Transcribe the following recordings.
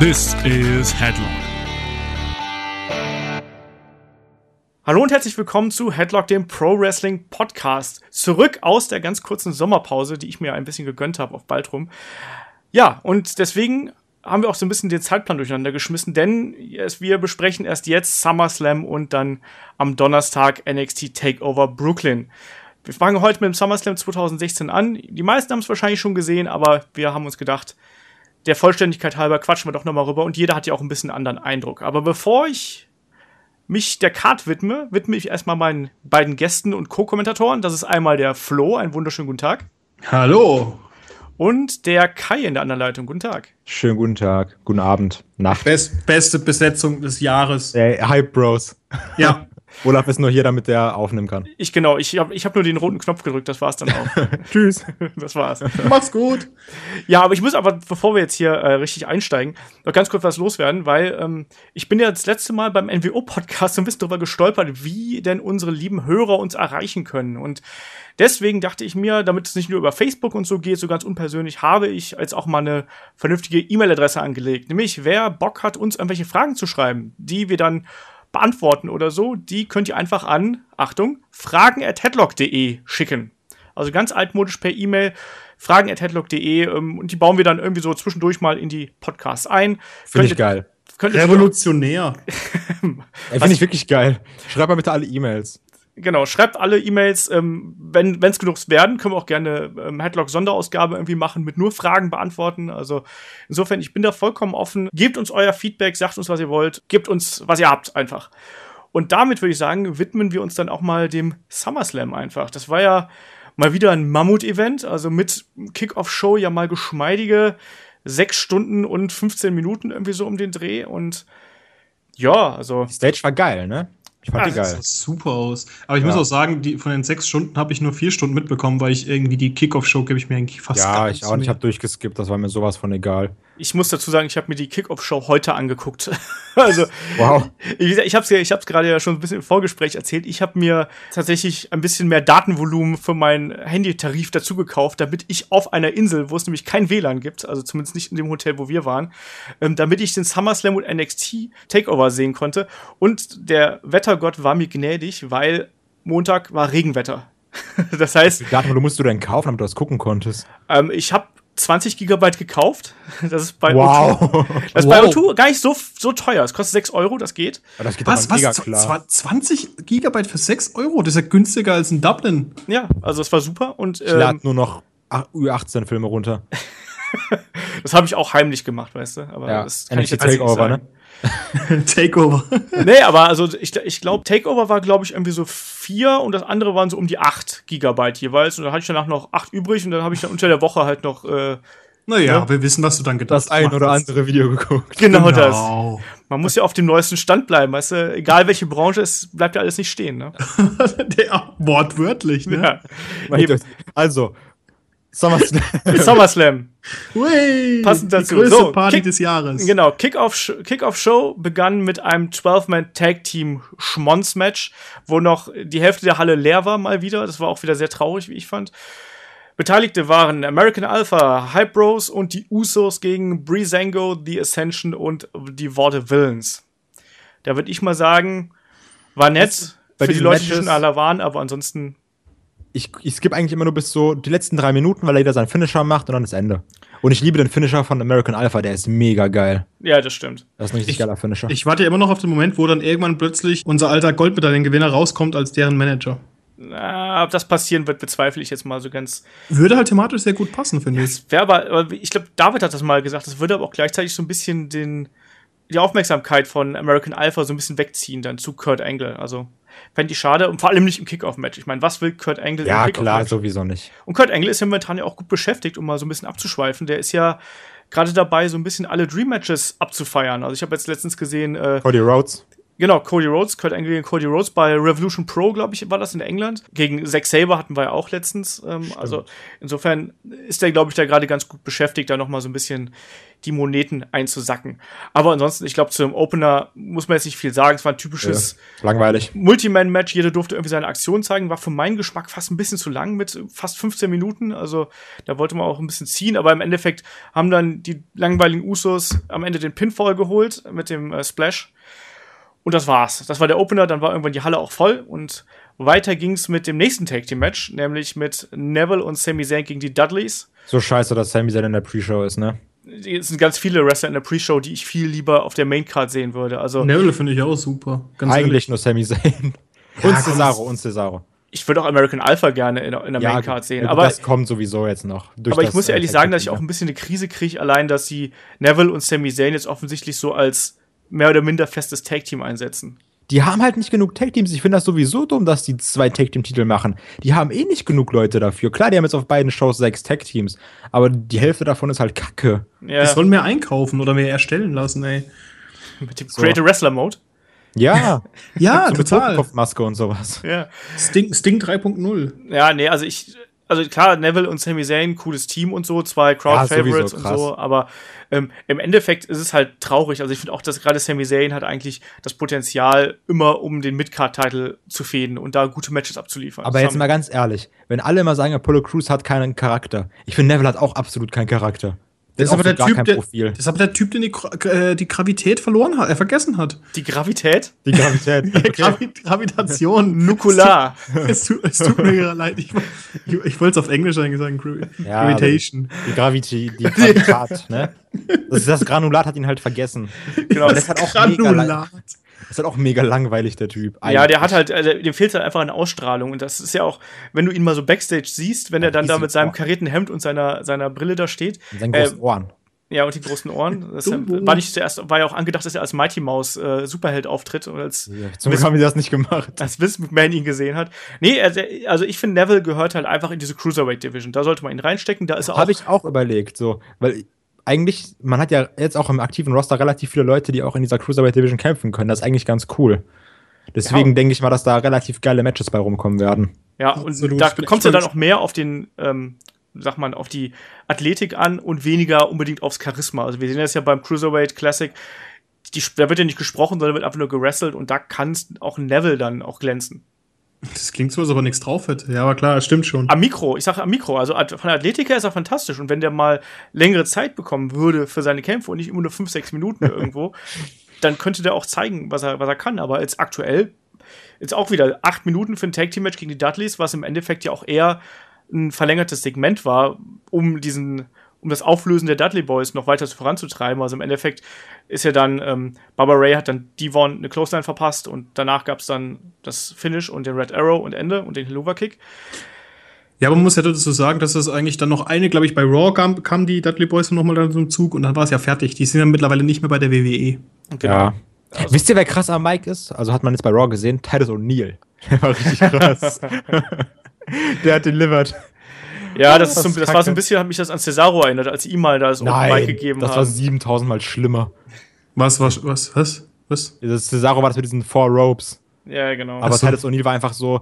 This is Headlock. Hallo und herzlich willkommen zu Headlock, dem Pro Wrestling Podcast. Zurück aus der ganz kurzen Sommerpause, die ich mir ein bisschen gegönnt habe auf Baltrum. Ja, und deswegen haben wir auch so ein bisschen den Zeitplan durcheinander geschmissen, denn wir besprechen erst jetzt SummerSlam und dann am Donnerstag NXT Takeover Brooklyn. Wir fangen heute mit dem SummerSlam 2016 an. Die meisten haben es wahrscheinlich schon gesehen, aber wir haben uns gedacht, der Vollständigkeit halber quatschen wir doch nochmal rüber und jeder hat ja auch ein bisschen anderen Eindruck. Aber bevor ich mich der Card widme, widme ich erstmal meinen beiden Gästen und Co-Kommentatoren. Das ist einmal der Flo, einen wunderschönen guten Tag. Hallo. Und der Kai in der anderen Leitung. Guten Tag. Schönen guten Tag, guten Abend, Nacht. Best, beste Besetzung des Jahres. Ey, Hype Bros. Ja. Olaf ist nur hier, damit der aufnehmen kann. Ich genau, ich habe ich hab nur den roten Knopf gedrückt, das war's dann auch. Tschüss. Das war's. Mach's gut. Ja, aber ich muss aber, bevor wir jetzt hier äh, richtig einsteigen, noch ganz kurz was loswerden, weil ähm, ich bin ja das letzte Mal beim NWO-Podcast so ein bisschen drüber gestolpert, wie denn unsere lieben Hörer uns erreichen können. Und deswegen dachte ich mir, damit es nicht nur über Facebook und so geht, so ganz unpersönlich, habe ich jetzt auch mal eine vernünftige E-Mail-Adresse angelegt. Nämlich, wer Bock hat, uns irgendwelche Fragen zu schreiben, die wir dann beantworten oder so, die könnt ihr einfach an, Achtung, fragen.headlock.de schicken. Also ganz altmodisch per E-Mail, fragen.headlock.de ähm, und die bauen wir dann irgendwie so zwischendurch mal in die Podcasts ein. Finde ich geil. Revolutionär. Finde ich wirklich geil. Schreib mal bitte alle E-Mails. Genau, schreibt alle E-Mails, ähm, wenn es genug werden, können wir auch gerne ähm, Headlock-Sonderausgabe irgendwie machen, mit nur Fragen beantworten. Also insofern, ich bin da vollkommen offen. Gebt uns euer Feedback, sagt uns, was ihr wollt, gebt uns, was ihr habt, einfach. Und damit würde ich sagen, widmen wir uns dann auch mal dem SummerSlam einfach. Das war ja mal wieder ein Mammut-Event, also mit Kick-Off-Show ja mal geschmeidige sechs Stunden und 15 Minuten irgendwie so um den Dreh und ja, also. Die Stage war geil, ne? Ich fand ja, die geil. Das sah super aus. Aber ich ja. muss auch sagen, die, von den sechs Stunden habe ich nur vier Stunden mitbekommen, weil ich irgendwie die Kickoff-Show gebe ich mir eigentlich fast Ja, ich auch. Ich habe durchgeskippt, das war mir sowas von egal. Ich muss dazu sagen, ich habe mir die Kickoff-Show heute angeguckt. also, wow. Ich, ich habe es ich hab's gerade ja schon ein bisschen im Vorgespräch erzählt. Ich habe mir tatsächlich ein bisschen mehr Datenvolumen für meinen Handytarif dazu gekauft, damit ich auf einer Insel, wo es nämlich kein WLAN gibt, also zumindest nicht in dem Hotel, wo wir waren, ähm, damit ich den SummerSlam und NXT Takeover sehen konnte. Und der Wettergott war mir gnädig, weil Montag war Regenwetter. das heißt. Wie Datenvolumen musst du denn kaufen, damit du das gucken konntest? Ähm, ich habe 20 Gigabyte gekauft. Das ist bei wow. O2. Das ist wow. bei O2 gar nicht so, so teuer. Es kostet 6 Euro, das geht. Aber das geht was, was? Klar. 20 Gigabyte für 6 Euro? Das ist ja günstiger als in Dublin. Ja, also es war super. Und, ich ähm, lade nur noch Ü18-Filme runter. das habe ich auch heimlich gemacht, weißt du. Aber ja, das kann ich jetzt Takeover, ne? Takeover. nee, aber also ich, ich glaube, Takeover war, glaube ich, irgendwie so vier und das andere waren so um die acht Gigabyte jeweils. Und dann hatte ich danach noch acht übrig und dann habe ich dann unter der Woche halt noch. Äh, naja, ne? wir wissen, was du dann gedacht hast. Das ein oder andere Video geguckt. Genau, genau, das. Man muss ja auf dem neuesten Stand bleiben, weißt du? Egal welche Branche, es bleibt ja alles nicht stehen, ne? der, wortwörtlich, ne? Ja. Also, SummerSlam. SummerSlam. Ui, Passend dazu. Die größte so, Party Kick, des Jahres. Genau, Kickoff Kick Show begann mit einem 12-Man Tag Team Schmonz Match, wo noch die Hälfte der Halle leer war mal wieder. Das war auch wieder sehr traurig, wie ich fand. Beteiligte waren American Alpha, Hype Bros und die Usos gegen Breezango, The Ascension und die Worte Villains. Da würde ich mal sagen, war nett für die Leute, die schon alle waren, aber ansonsten ich, ich skippe eigentlich immer nur bis so die letzten drei Minuten, weil er jeder seinen Finisher macht und dann ist Ende. Und ich liebe den Finisher von American Alpha, der ist mega geil. Ja, das stimmt. Das ist ein richtig ich, geiler Finisher. Ich warte immer noch auf den Moment, wo dann irgendwann plötzlich unser alter Goldmedaillengewinner rauskommt als deren Manager. Na, ob das passieren wird, bezweifle ich jetzt mal so ganz. Würde halt thematisch sehr gut passen, finde ich. Wäre aber, ich glaube, David hat das mal gesagt, das würde aber auch gleichzeitig so ein bisschen den, die Aufmerksamkeit von American Alpha so ein bisschen wegziehen dann zu Kurt Angle. Also Fände ich schade und vor allem nicht im Kickoff-Match. Ich meine, was will Kurt Angle ja, im Kickoff-Match? Ja, klar, sowieso nicht. Und Kurt Angle ist ja momentan ja auch gut beschäftigt, um mal so ein bisschen abzuschweifen. Der ist ja gerade dabei, so ein bisschen alle Dream-Matches abzufeiern. Also ich habe jetzt letztens gesehen. Äh, Cody Rhodes. Genau, Cody Rhodes, Kurt Angle gegen Cody Rhodes bei Revolution Pro, glaube ich, war das in England. Gegen Zack Saber hatten wir ja auch letztens. Ähm, also insofern ist der, glaube ich, da gerade ganz gut beschäftigt, da nochmal so ein bisschen die Moneten einzusacken. Aber ansonsten, ich glaube, zum Opener muss man jetzt nicht viel sagen. Es war ein typisches ja, langweilig. Multiman-Match. Jeder durfte irgendwie seine Aktion zeigen. War für meinen Geschmack fast ein bisschen zu lang mit fast 15 Minuten. Also da wollte man auch ein bisschen ziehen. Aber im Endeffekt haben dann die langweiligen Usos am Ende den Pinfall geholt mit dem äh, Splash. Und das war's. Das war der Opener, dann war irgendwann die Halle auch voll und weiter ging's mit dem nächsten Tag Team Match, nämlich mit Neville und Sami Zayn gegen die Dudleys. So scheiße, dass Sami Zayn in der Pre-Show ist, ne? Es sind ganz viele Wrestler in der Pre-Show, die ich viel lieber auf der Main-Card sehen würde. Also Neville finde ich auch super. Ganz Eigentlich ehrlich. nur Sami Zayn. Ja, und Cesaro, und Cesaro. Ich würde auch American Alpha gerne in, in der ja, Main-Card sehen. aber das kommt sowieso jetzt noch. aber ich muss ja ehrlich sagen, dass ich auch ein bisschen eine Krise kriege, allein, dass sie Neville und Sami Zayn jetzt offensichtlich so als mehr oder minder festes Tag-Team einsetzen. Die haben halt nicht genug Tag-Teams. Ich finde das sowieso dumm, dass die zwei Tag-Team-Titel machen. Die haben eh nicht genug Leute dafür. Klar, die haben jetzt auf beiden Shows sechs Tag-Teams, aber die Hälfte davon ist halt Kacke. Ja. Die sollen mehr einkaufen oder mehr erstellen lassen, ey. Mit dem so. Creative Wrestler Mode? Ja. ja, so total. Mit Kopfmaske und sowas. Ja. Sting, Sting 3.0. Ja, nee, also ich, also klar, Neville und Sami Zayn, cooles Team und so, zwei Crowd-Favorites ja, und so, aber ähm, im Endeffekt ist es halt traurig. Also ich finde auch, dass gerade Sami Zayn hat eigentlich das Potenzial, immer um den Midcard-Titel zu fäden und da gute Matches abzuliefern. Aber jetzt mal ganz ehrlich, wenn alle immer sagen, Apollo Crews hat keinen Charakter, ich finde Neville hat auch absolut keinen Charakter. Das ist, aber der typ, der, das ist aber der Typ, der die, äh, die Gravität verloren hat, er äh, vergessen hat. Die Gravität? Die Gravität. Okay. Gravi Gravitation. Nukular. Es, tut, es tut mir leid. Ich, ich, ich wollte es auf Englisch eigentlich sagen. Ja, Gravitation. Die Gravity, die Gravitat, ne? Das, ist das Granulat hat ihn halt vergessen. Genau, das, das hat auch Granulat. Ist halt auch mega langweilig, der Typ. Eigentlich. Ja, der hat halt, also, dem fehlt halt einfach eine Ausstrahlung. Und das ist ja auch, wenn du ihn mal so Backstage siehst, wenn er dann da mit seinem karierten Hemd und seiner, seiner Brille da steht. Und seinen großen äh, Ohren. Ja, und die großen Ohren. Das war nicht zuerst, war ja auch angedacht, dass er als Mighty Mouse äh, Superheld auftritt und als ja, zum Glück haben die das nicht gemacht. Als Vince McMahon ihn gesehen hat. Nee, also, also ich finde Neville gehört halt einfach in diese Cruiserweight Division. Da sollte man ihn reinstecken. Da ist er auch. Habe ich auch überlegt, so, weil eigentlich, man hat ja jetzt auch im aktiven Roster relativ viele Leute, die auch in dieser Cruiserweight Division kämpfen können. Das ist eigentlich ganz cool. Deswegen ja. denke ich mal, dass da relativ geile Matches bei rumkommen werden. Ja, und Absolut. da kommt es ja dann auch mehr auf den, ähm, sag mal, auf die Athletik an und weniger unbedingt aufs Charisma. Also wir sehen das ja beim Cruiserweight Classic, die, da wird ja nicht gesprochen, sondern wird einfach nur gerestelt und da kann auch Neville dann auch glänzen. Das klingt so, als ob er nichts drauf hätte. Ja, aber klar, das stimmt schon. Am Mikro, ich sage am Mikro. Also von der Athletik her ist er fantastisch. Und wenn der mal längere Zeit bekommen würde für seine Kämpfe und nicht immer nur fünf, sechs Minuten irgendwo, dann könnte der auch zeigen, was er, was er kann. Aber jetzt aktuell, jetzt auch wieder acht Minuten für ein Tag Team Match gegen die Dudleys, was im Endeffekt ja auch eher ein verlängertes Segment war, um diesen um das Auflösen der Dudley Boys noch weiter voranzutreiben. Also im Endeffekt ist ja dann, ähm, Barbara Ray hat dann Devon eine Clothesline verpasst und danach gab es dann das Finish und den Red Arrow und Ende und den Helluva Kick. Ja, aber man muss ja dazu sagen, dass das eigentlich dann noch eine, glaube ich, bei Raw kam, kam die Dudley Boys nochmal dann zum Zug und dann war es ja fertig. Die sind ja mittlerweile nicht mehr bei der WWE. Genau. Ja. Also. Wisst ihr, wer krass am Mike ist? Also hat man jetzt bei Raw gesehen, Titus O'Neill. Der war richtig krass. der hat delivered. Ja, das, ist so, das war so ein bisschen, hat mich das an Cesaro erinnert, als ihm mal das Nein, Open Mic gegeben das haben. Das war 7000 Mal schlimmer. Was, was, was, was? was? Das Cesaro war das mit diesen Four Ropes. Ja, genau. Aber so. Titus O'Neill war einfach so,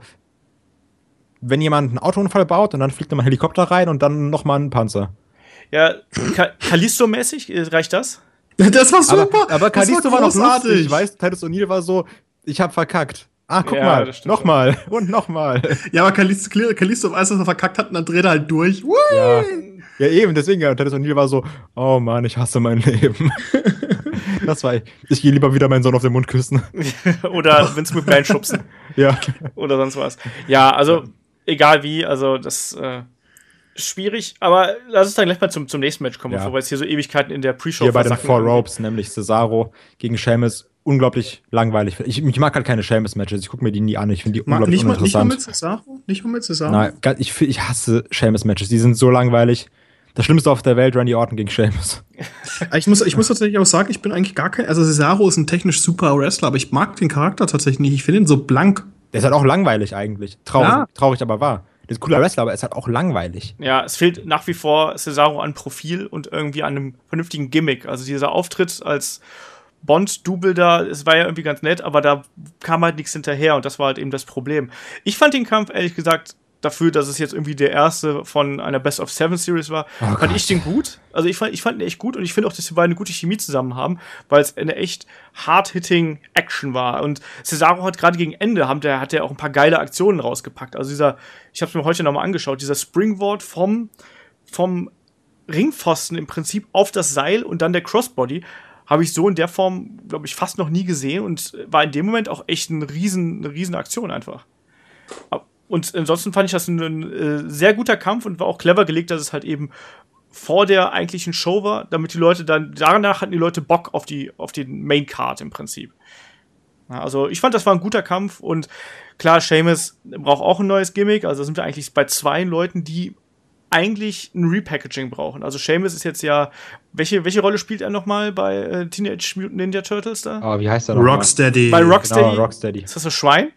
wenn jemand einen Autounfall baut und dann fliegt nochmal ein Helikopter rein und dann nochmal ein Panzer. Ja, Kalisto-mäßig, äh, reicht das? Das war super. Aber, aber Kalisto war, war noch lustig. Ich weiß, Titus O'Neill war so, ich hab verkackt. Ah, guck ja, mal, nochmal und nochmal. Ja, aber Kalisto, Kalisto weiß, dass er verkackt hat und dann dreht er halt durch. Ja. ja, eben, deswegen, ja, Dennis O'Neill war so, oh Mann, ich hasse mein Leben. das war ich. Ich gehe lieber wieder meinen Sohn auf den Mund küssen. Oder Vince McMahon schubsen. ja. Oder sonst was. Ja, also, egal wie, also das, äh, schwierig, aber lass uns dann gleich mal zum, zum nächsten Match kommen, ja. bevor wir jetzt hier so Ewigkeiten in der Pre-Show Hier bei den Four Ropes, nämlich Cesaro gegen Sheamus unglaublich langweilig. Ich, ich mag halt keine Seamus-Matches. Ich gucke mir die nie an. Ich finde die unglaublich nicht mal, uninteressant. Nicht mal mit Cesaro? Nicht mal mit Cesaro? Nein, ich, ich hasse Seamus-Matches. Die sind so langweilig. Das Schlimmste auf der Welt, Randy Orton gegen Seamus. ich, muss, ich muss tatsächlich auch sagen, ich bin eigentlich gar kein. Also, Cesaro ist ein technisch super Wrestler, aber ich mag den Charakter tatsächlich nicht. Ich finde ihn so blank. Der ist halt auch langweilig eigentlich. Traurig, ja. traurig aber wahr. Der ist ein cooler Wrestler, aber er ist halt auch langweilig. Ja, es fehlt nach wie vor Cesaro an Profil und irgendwie an einem vernünftigen Gimmick. Also dieser Auftritt als Bond-Double da, es war ja irgendwie ganz nett, aber da kam halt nichts hinterher und das war halt eben das Problem. Ich fand den Kampf, ehrlich gesagt, dafür, dass es jetzt irgendwie der erste von einer Best of Seven Series war, oh fand Gott. ich den gut. Also ich fand, ich fand den echt gut und ich finde auch, dass die beiden eine gute Chemie zusammen haben, weil es eine echt hard-hitting Action war. Und Cesaro hat gerade gegen Ende, haben der, hat der auch ein paar geile Aktionen rausgepackt. Also dieser, ich habe es mir heute nochmal angeschaut, dieser Springboard vom, vom Ringpfosten im Prinzip auf das Seil und dann der Crossbody habe ich so in der Form, glaube ich, fast noch nie gesehen und war in dem Moment auch echt ein riesen, eine riesen Aktion einfach. Und ansonsten fand ich das ein, ein äh, sehr guter Kampf und war auch clever gelegt, dass es halt eben vor der eigentlichen Show war, damit die Leute dann, danach hatten die Leute Bock auf die, auf den Main Card im Prinzip. also ich fand, das war ein guter Kampf und klar, Seamus braucht auch ein neues Gimmick, also sind wir eigentlich bei zwei Leuten, die eigentlich ein Repackaging brauchen. Also Seamus ist jetzt ja, welche, welche Rolle spielt er nochmal bei äh, Teenage Mutant Ninja Turtles da? Oh, wie heißt er noch Rocksteady. Bei Rocksteady? Genau, Rocksteady. Ist das so Schwein?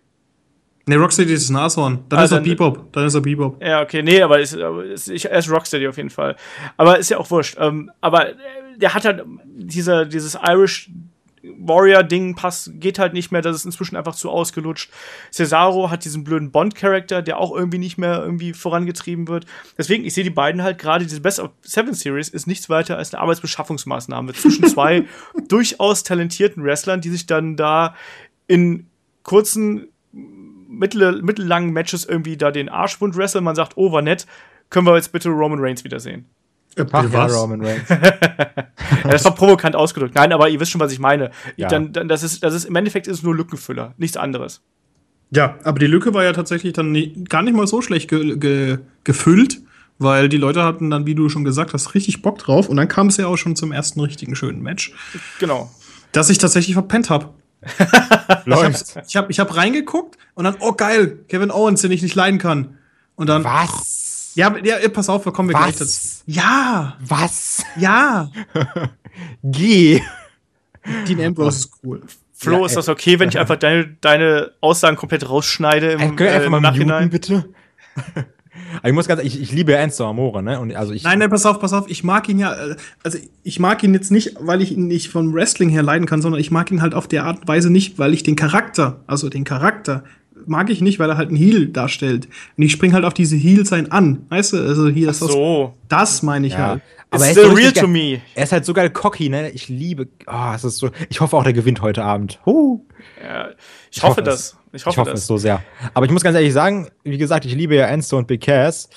Nee, Rocksteady ist das Nashorn. Dann ah, ist er Bebop. Dann ist er Bebop. Ja, okay, nee, aber ist, ist, ich, er ist Rocksteady auf jeden Fall. Aber ist ja auch wurscht. Ähm, aber äh, der hat halt dieser, dieses Irish Warrior-Ding passt, geht halt nicht mehr, das ist inzwischen einfach zu ausgelutscht. Cesaro hat diesen blöden Bond-Charakter, der auch irgendwie nicht mehr irgendwie vorangetrieben wird. Deswegen, ich sehe die beiden halt gerade, diese Best of Seven Series ist nichts weiter als eine Arbeitsbeschaffungsmaßnahme zwischen zwei durchaus talentierten Wrestlern, die sich dann da in kurzen, mittel, mittellangen Matches irgendwie da den Arschwund wresteln. Man sagt, oh, war nett, können wir jetzt bitte Roman Reigns wiedersehen. Ach, ja, Roman Reigns. ja, das war provokant ausgedrückt. Nein, aber ihr wisst schon, was ich meine. Ja. Dann, dann, das ist, das ist, Im Endeffekt ist es nur Lückenfüller, nichts anderes. Ja, aber die Lücke war ja tatsächlich dann nie, gar nicht mal so schlecht ge, ge, gefüllt, weil die Leute hatten dann, wie du schon gesagt hast, richtig Bock drauf und dann kam es ja auch schon zum ersten richtigen schönen Match. Genau. Dass ich tatsächlich verpennt habe. Läuft. Ich habe ich hab reingeguckt und dann, oh geil, Kevin Owens, den ich nicht leiden kann. Und dann. Was? Ja, ja, pass auf, da kommen wir Was? gleich dazu. Ja. Was? Ja. Geh. Dean Ambrose ist cool. Flo, ja, ist das okay, wenn ich einfach deine, deine Aussagen komplett rausschneide im, äh, einfach mal Nachhinein? Muten, bitte? ich muss ganz, ich, ich liebe Enzo Amore, ne? Und also ich, nein, nein, pass auf, pass auf. Ich mag ihn ja, also ich mag ihn jetzt nicht, weil ich ihn nicht vom Wrestling her leiden kann, sondern ich mag ihn halt auf der Art und Weise nicht, weil ich den Charakter, also den Charakter mag ich nicht, weil er halt einen Heal darstellt. Und ich spring halt auf diese Heal sein an. Weißt du, also hier ist so. das, das meine ich ja. halt. Aber It's er ist real to me. Er ist halt so geil cocky, ne? Ich liebe, oh, es ist so, ich hoffe auch, der gewinnt heute Abend. Huh. Ja, ich, ich hoffe, hoffe das. Ich hoffe, ich hoffe das. es so sehr. Aber ich muss ganz ehrlich sagen, wie gesagt, ich liebe ja Enzo und Big Cass.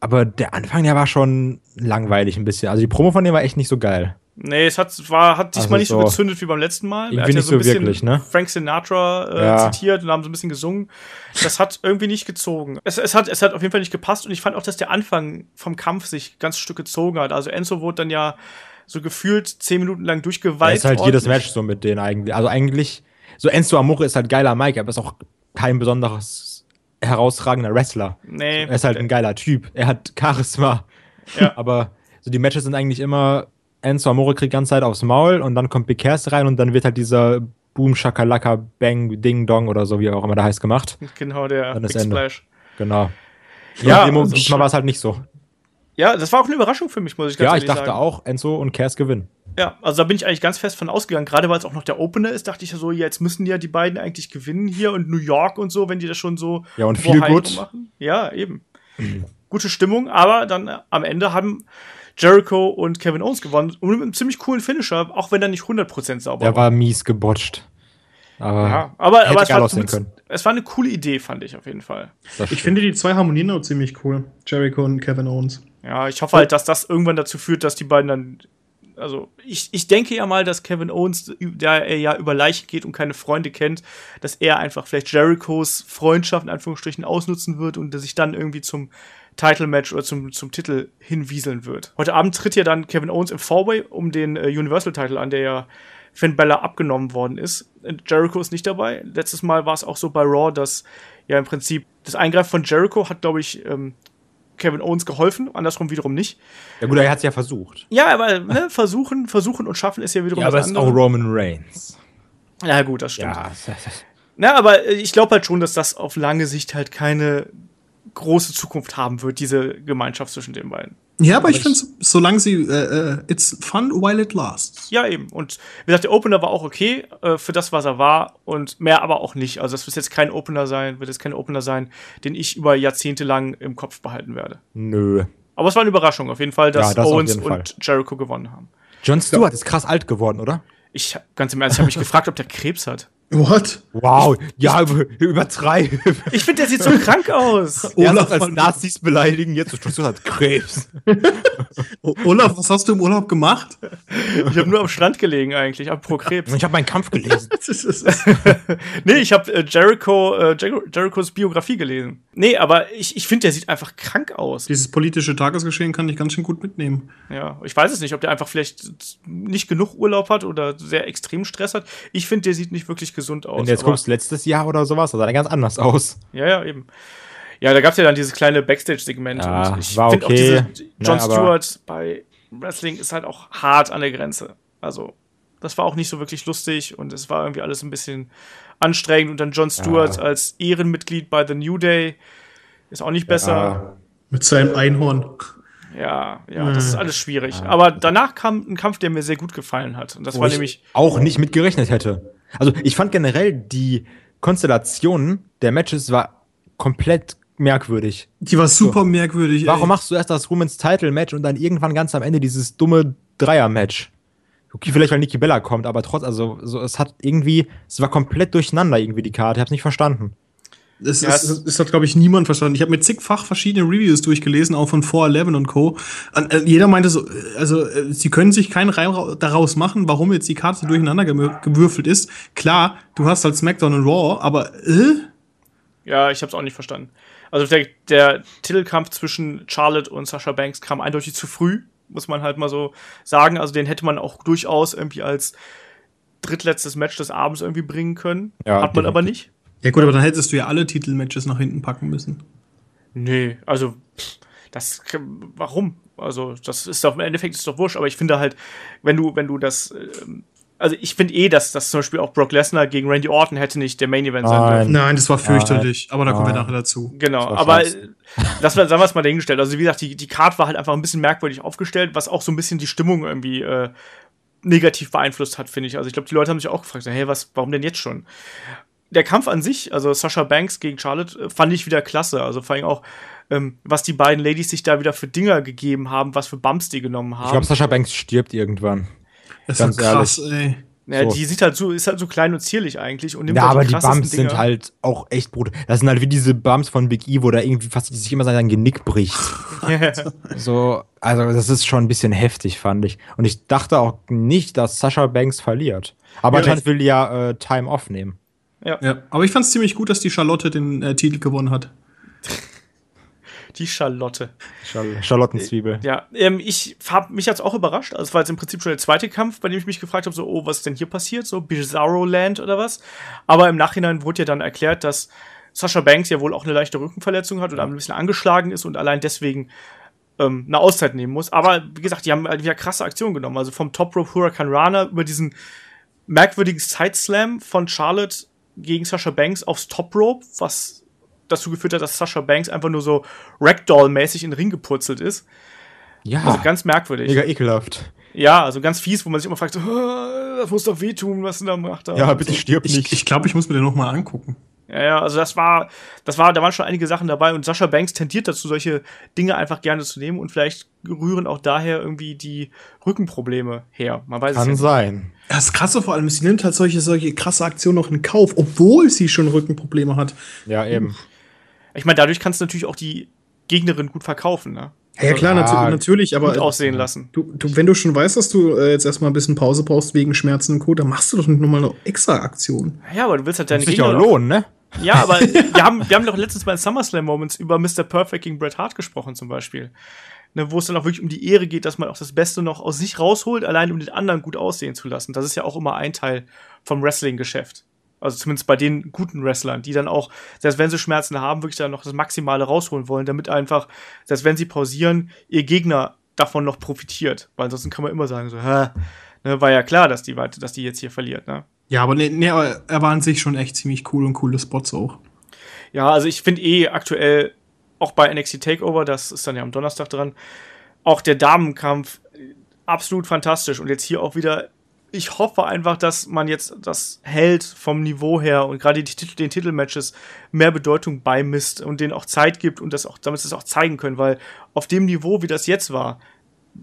Aber der Anfang, der war schon langweilig ein bisschen. Also die Promo von dem war echt nicht so geil. Nee, es hat, war, hat diesmal also nicht so gezündet wie beim letzten Mal. Er hat ja so ein bisschen wirklich, ne? Frank Sinatra äh, ja. zitiert und haben so ein bisschen gesungen. Das hat irgendwie nicht gezogen. Es, es, hat, es hat auf jeden Fall nicht gepasst und ich fand auch, dass der Anfang vom Kampf sich ganz Stück gezogen hat. Also Enzo wurde dann ja so gefühlt zehn Minuten lang durchgeweiht. Das ist halt jedes Match so mit denen eigentlich. Also eigentlich, so Enzo Amore ist halt geiler Mike, aber ist auch kein besonderes herausragender Wrestler. Nee. Er ist halt ein geiler Typ. Er hat Charisma. Ja. aber so die Matches sind eigentlich immer Enzo Amore kriegt die ganze Zeit aufs Maul und dann kommt Bekers rein und dann wird halt dieser Boom Shakalaka Bang Ding Dong oder so, wie auch immer der heißt, gemacht. Genau, der Big Splash. Genau. Ja, und also diesmal war es halt nicht so. Ja, das war auch eine Überraschung für mich, muss ich ganz ja, ehrlich sagen. Ja, ich dachte auch, Enzo und Kers gewinnen. Ja, also da bin ich eigentlich ganz fest von ausgegangen. Gerade weil es auch noch der Opener ist, dachte ich ja so, jetzt müssen ja die beiden eigentlich gewinnen hier und New York und so, wenn die das schon so ja, und viel gut machen. Ja, eben. Mhm. Gute Stimmung, aber dann am Ende haben Jericho und Kevin Owens gewonnen. Und mit einem ziemlich coolen Finisher, auch wenn er nicht 100% sauber war. Der war mies gebotcht. Aber, ja, aber, aber es, war es war eine coole Idee, fand ich auf jeden Fall. Ich finde die zwei harmonieren auch ziemlich cool. Jericho und Kevin Owens. Ja, ich hoffe halt, dass das irgendwann dazu führt, dass die beiden dann. Also, ich, ich denke ja mal, dass Kevin Owens, da er ja über Leichen geht und keine Freunde kennt, dass er einfach vielleicht Jerichos Freundschaft in Anführungsstrichen ausnutzen wird und sich dann irgendwie zum Title-Match oder zum, zum Titel hinwieseln wird. Heute Abend tritt ja dann Kevin Owens im Four-Way um den äh, Universal-Title an, der ja Finn Bella abgenommen worden ist. Äh, Jericho ist nicht dabei. Letztes Mal war es auch so bei Raw, dass ja im Prinzip das Eingreifen von Jericho hat, glaube ich, ähm, Kevin Owens geholfen, andersrum wiederum nicht. Ja gut, er hat es ja versucht. Ja, aber ne, versuchen, versuchen und schaffen ist ja wiederum ja, aber es ist auch Roman Reigns. Ja gut, das stimmt. Ja, Na, aber ich glaube halt schon, dass das auf lange Sicht halt keine große Zukunft haben wird, diese Gemeinschaft zwischen den beiden. Ja, aber, aber ich finde, solange sie, äh, äh, it's fun while it lasts. Ja, eben. Und wie gesagt, der Opener war auch okay äh, für das, was er war und mehr aber auch nicht. Also das wird jetzt kein Opener sein, wird jetzt kein Opener sein, den ich über Jahrzehnte lang im Kopf behalten werde. Nö. Aber es war eine Überraschung auf jeden Fall, dass ja, das Owens und Jericho gewonnen haben. John Stewart ist krass alt geworden, oder? Ich, ganz im Ernst, ich habe mich gefragt, ob der Krebs hat. What? Wow, ja, übertreib. Ich finde, der sieht so krank aus. Olaf als Nazis beleidigen, jetzt ist hat Krebs. Olaf, was hast du im Urlaub gemacht? Ich habe nur am Strand gelegen eigentlich, ab pro Krebs. Ich habe meinen Kampf gelesen. nee, ich habe äh, Jericho, äh, Jer Jerichos Biografie gelesen. Nee, aber ich, ich finde, der sieht einfach krank aus. Dieses politische Tagesgeschehen kann ich ganz schön gut mitnehmen. Ja, ich weiß es nicht, ob der einfach vielleicht nicht genug Urlaub hat oder sehr extrem Stress hat. Ich finde, der sieht nicht wirklich gesund aus. Wenn du jetzt guckst, letztes Jahr oder sowas, sah der ganz anders aus. Ja, ja, eben. Ja, da gab es ja dann dieses kleine Backstage-Segment. Ja, und ich finde okay. auch diese John Nein, Stewart bei Wrestling ist halt auch hart an der Grenze. Also, das war auch nicht so wirklich lustig und es war irgendwie alles ein bisschen anstrengend. Und dann John Stewart ja. als Ehrenmitglied bei The New Day ist auch nicht besser. Ja. Mit seinem Einhorn. Ja, ja, das ist alles schwierig. Aber danach kam ein Kampf, der mir sehr gut gefallen hat. Und das Wo war nämlich. Auch nicht mitgerechnet hätte. Also ich fand generell die Konstellation der Matches war komplett merkwürdig. Die war super so. merkwürdig. Warum ey. machst du erst das Women's Title Match und dann irgendwann ganz am Ende dieses dumme Dreier Match? Okay, vielleicht weil Nikki Bella kommt, aber trotz, also so, es hat irgendwie, es war komplett durcheinander irgendwie die Karte. Ich hab's nicht verstanden. Das, ja, ist, das hat, glaube ich, niemand verstanden. Ich habe mir zigfach verschiedene Reviews durchgelesen, auch von 411 und Co. Und, äh, jeder meinte so, also äh, sie können sich keinen Reim daraus machen, warum jetzt die Karte durcheinander gewürfelt ist. Klar, du hast halt SmackDown und Raw, aber äh? Ja, ich habe es auch nicht verstanden. Also der, der Titelkampf zwischen Charlotte und Sasha Banks kam eindeutig zu früh, muss man halt mal so sagen. Also den hätte man auch durchaus irgendwie als drittletztes Match des Abends irgendwie bringen können. Ja, Hat man aber nicht. Ja gut, aber dann hättest du ja alle Titelmatches nach hinten packen müssen. Nee, also das warum? Also das ist doch im Endeffekt ist doch wurscht, aber ich finde halt, wenn du wenn du das ähm, also ich finde eh, dass das zum Beispiel auch Brock Lesnar gegen Randy Orton hätte nicht der Main Event sein dürfen. Nein, das war fürchterlich. Nein. Aber da kommen wir nachher dazu. Genau, aber das war, sagen wir es mal dahingestellt. Also wie gesagt, die, die Card war halt einfach ein bisschen merkwürdig aufgestellt, was auch so ein bisschen die Stimmung irgendwie äh, negativ beeinflusst hat, finde ich. Also ich glaube, die Leute haben sich auch gefragt, hey, was, warum denn jetzt schon? Der Kampf an sich, also Sasha Banks gegen Charlotte, äh, fand ich wieder klasse. Also vor allem auch, ähm, was die beiden Ladies sich da wieder für Dinger gegeben haben, was für Bumps die genommen haben. Ich glaube, Sasha Banks stirbt irgendwann. Das ist so krass, ey. Ja, so. die sieht halt so, ist halt so klein und zierlich eigentlich. Und nimmt ja, halt aber die, die Bumps Dinger. sind halt auch echt brutal. Das sind halt wie diese Bumps von Big E, wo da irgendwie fast sich immer sein Genick bricht. so, also das ist schon ein bisschen heftig, fand ich. Und ich dachte auch nicht, dass Sasha Banks verliert. Aber ja, will ja äh, Time Off nehmen. Ja. ja. Aber ich fand es ziemlich gut, dass die Charlotte den äh, Titel gewonnen hat. Die Charlotte. Schal Charlottenzwiebel. Ja, ähm, ich hab mich jetzt auch überrascht. Also es war jetzt im Prinzip schon der zweite Kampf, bei dem ich mich gefragt habe, so, oh, was ist denn hier passiert? So Bizarro Land oder was? Aber im Nachhinein wurde ja dann erklärt, dass Sasha Banks ja wohl auch eine leichte Rückenverletzung hat oder ein bisschen angeschlagen ist und allein deswegen ähm, eine Auszeit nehmen muss. Aber wie gesagt, die haben halt wieder krasse Aktionen genommen. Also vom Top Rope Hurricane Rana über diesen merkwürdigen Side Slam von Charlotte gegen Sasha Banks aufs Top Rope, was dazu geführt hat, dass Sasha Banks einfach nur so Ragdoll-mäßig in den Ring gepurzelt ist. Ja. Also ganz merkwürdig. Mega ekelhaft. Ja, also ganz fies, wo man sich immer fragt, so, das muss doch wehtun, was du da macht. Ja, bitte stirb nicht. Ich, ich glaube, ich muss mir den noch mal angucken. Ja, ja, also das war, das war, da waren schon einige Sachen dabei und Sascha Banks tendiert dazu, solche Dinge einfach gerne zu nehmen und vielleicht rühren auch daher irgendwie die Rückenprobleme her. Man weiß Kann es ja sein. Das Krasse vor allem, sie nimmt halt solche, solche krasse Aktionen noch in Kauf, obwohl sie schon Rückenprobleme hat. Ja, eben. Ich meine, dadurch kannst du natürlich auch die Gegnerin gut verkaufen, ne? Ja, ja klar, nat natürlich, aber. Gut aussehen lassen. Du, du, wenn du schon weißt, dass du äh, jetzt erstmal ein bisschen Pause brauchst wegen Schmerzen und Co., dann machst du doch nicht nochmal eine extra Aktion. Ja, aber du willst halt deine Gegner. Sich auch lohnen, ne? Ja, aber wir haben, wir haben doch letztens bei SummerSlam Moments über Mr. Perfect gegen Bret Hart gesprochen, zum Beispiel. Ne, wo es dann auch wirklich um die Ehre geht, dass man auch das Beste noch aus sich rausholt, allein um den anderen gut aussehen zu lassen. Das ist ja auch immer ein Teil vom Wrestling-Geschäft. Also zumindest bei den guten Wrestlern, die dann auch, selbst wenn sie Schmerzen haben, wirklich dann noch das Maximale rausholen wollen, damit einfach, selbst wenn sie pausieren, ihr Gegner davon noch profitiert. Weil ansonsten kann man immer sagen, so, hä, ne, war ja klar, dass die, dass die jetzt hier verliert, ne? Ja, aber nee, nee, er war an sich schon echt ziemlich cool und coole Spots auch. Ja, also ich finde eh aktuell auch bei NXT Takeover, das ist dann ja am Donnerstag dran, auch der Damenkampf absolut fantastisch. Und jetzt hier auch wieder, ich hoffe einfach, dass man jetzt das hält vom Niveau her und gerade den Titelmatches mehr Bedeutung beimisst und denen auch Zeit gibt und das auch, damit sie es auch zeigen können, weil auf dem Niveau, wie das jetzt war,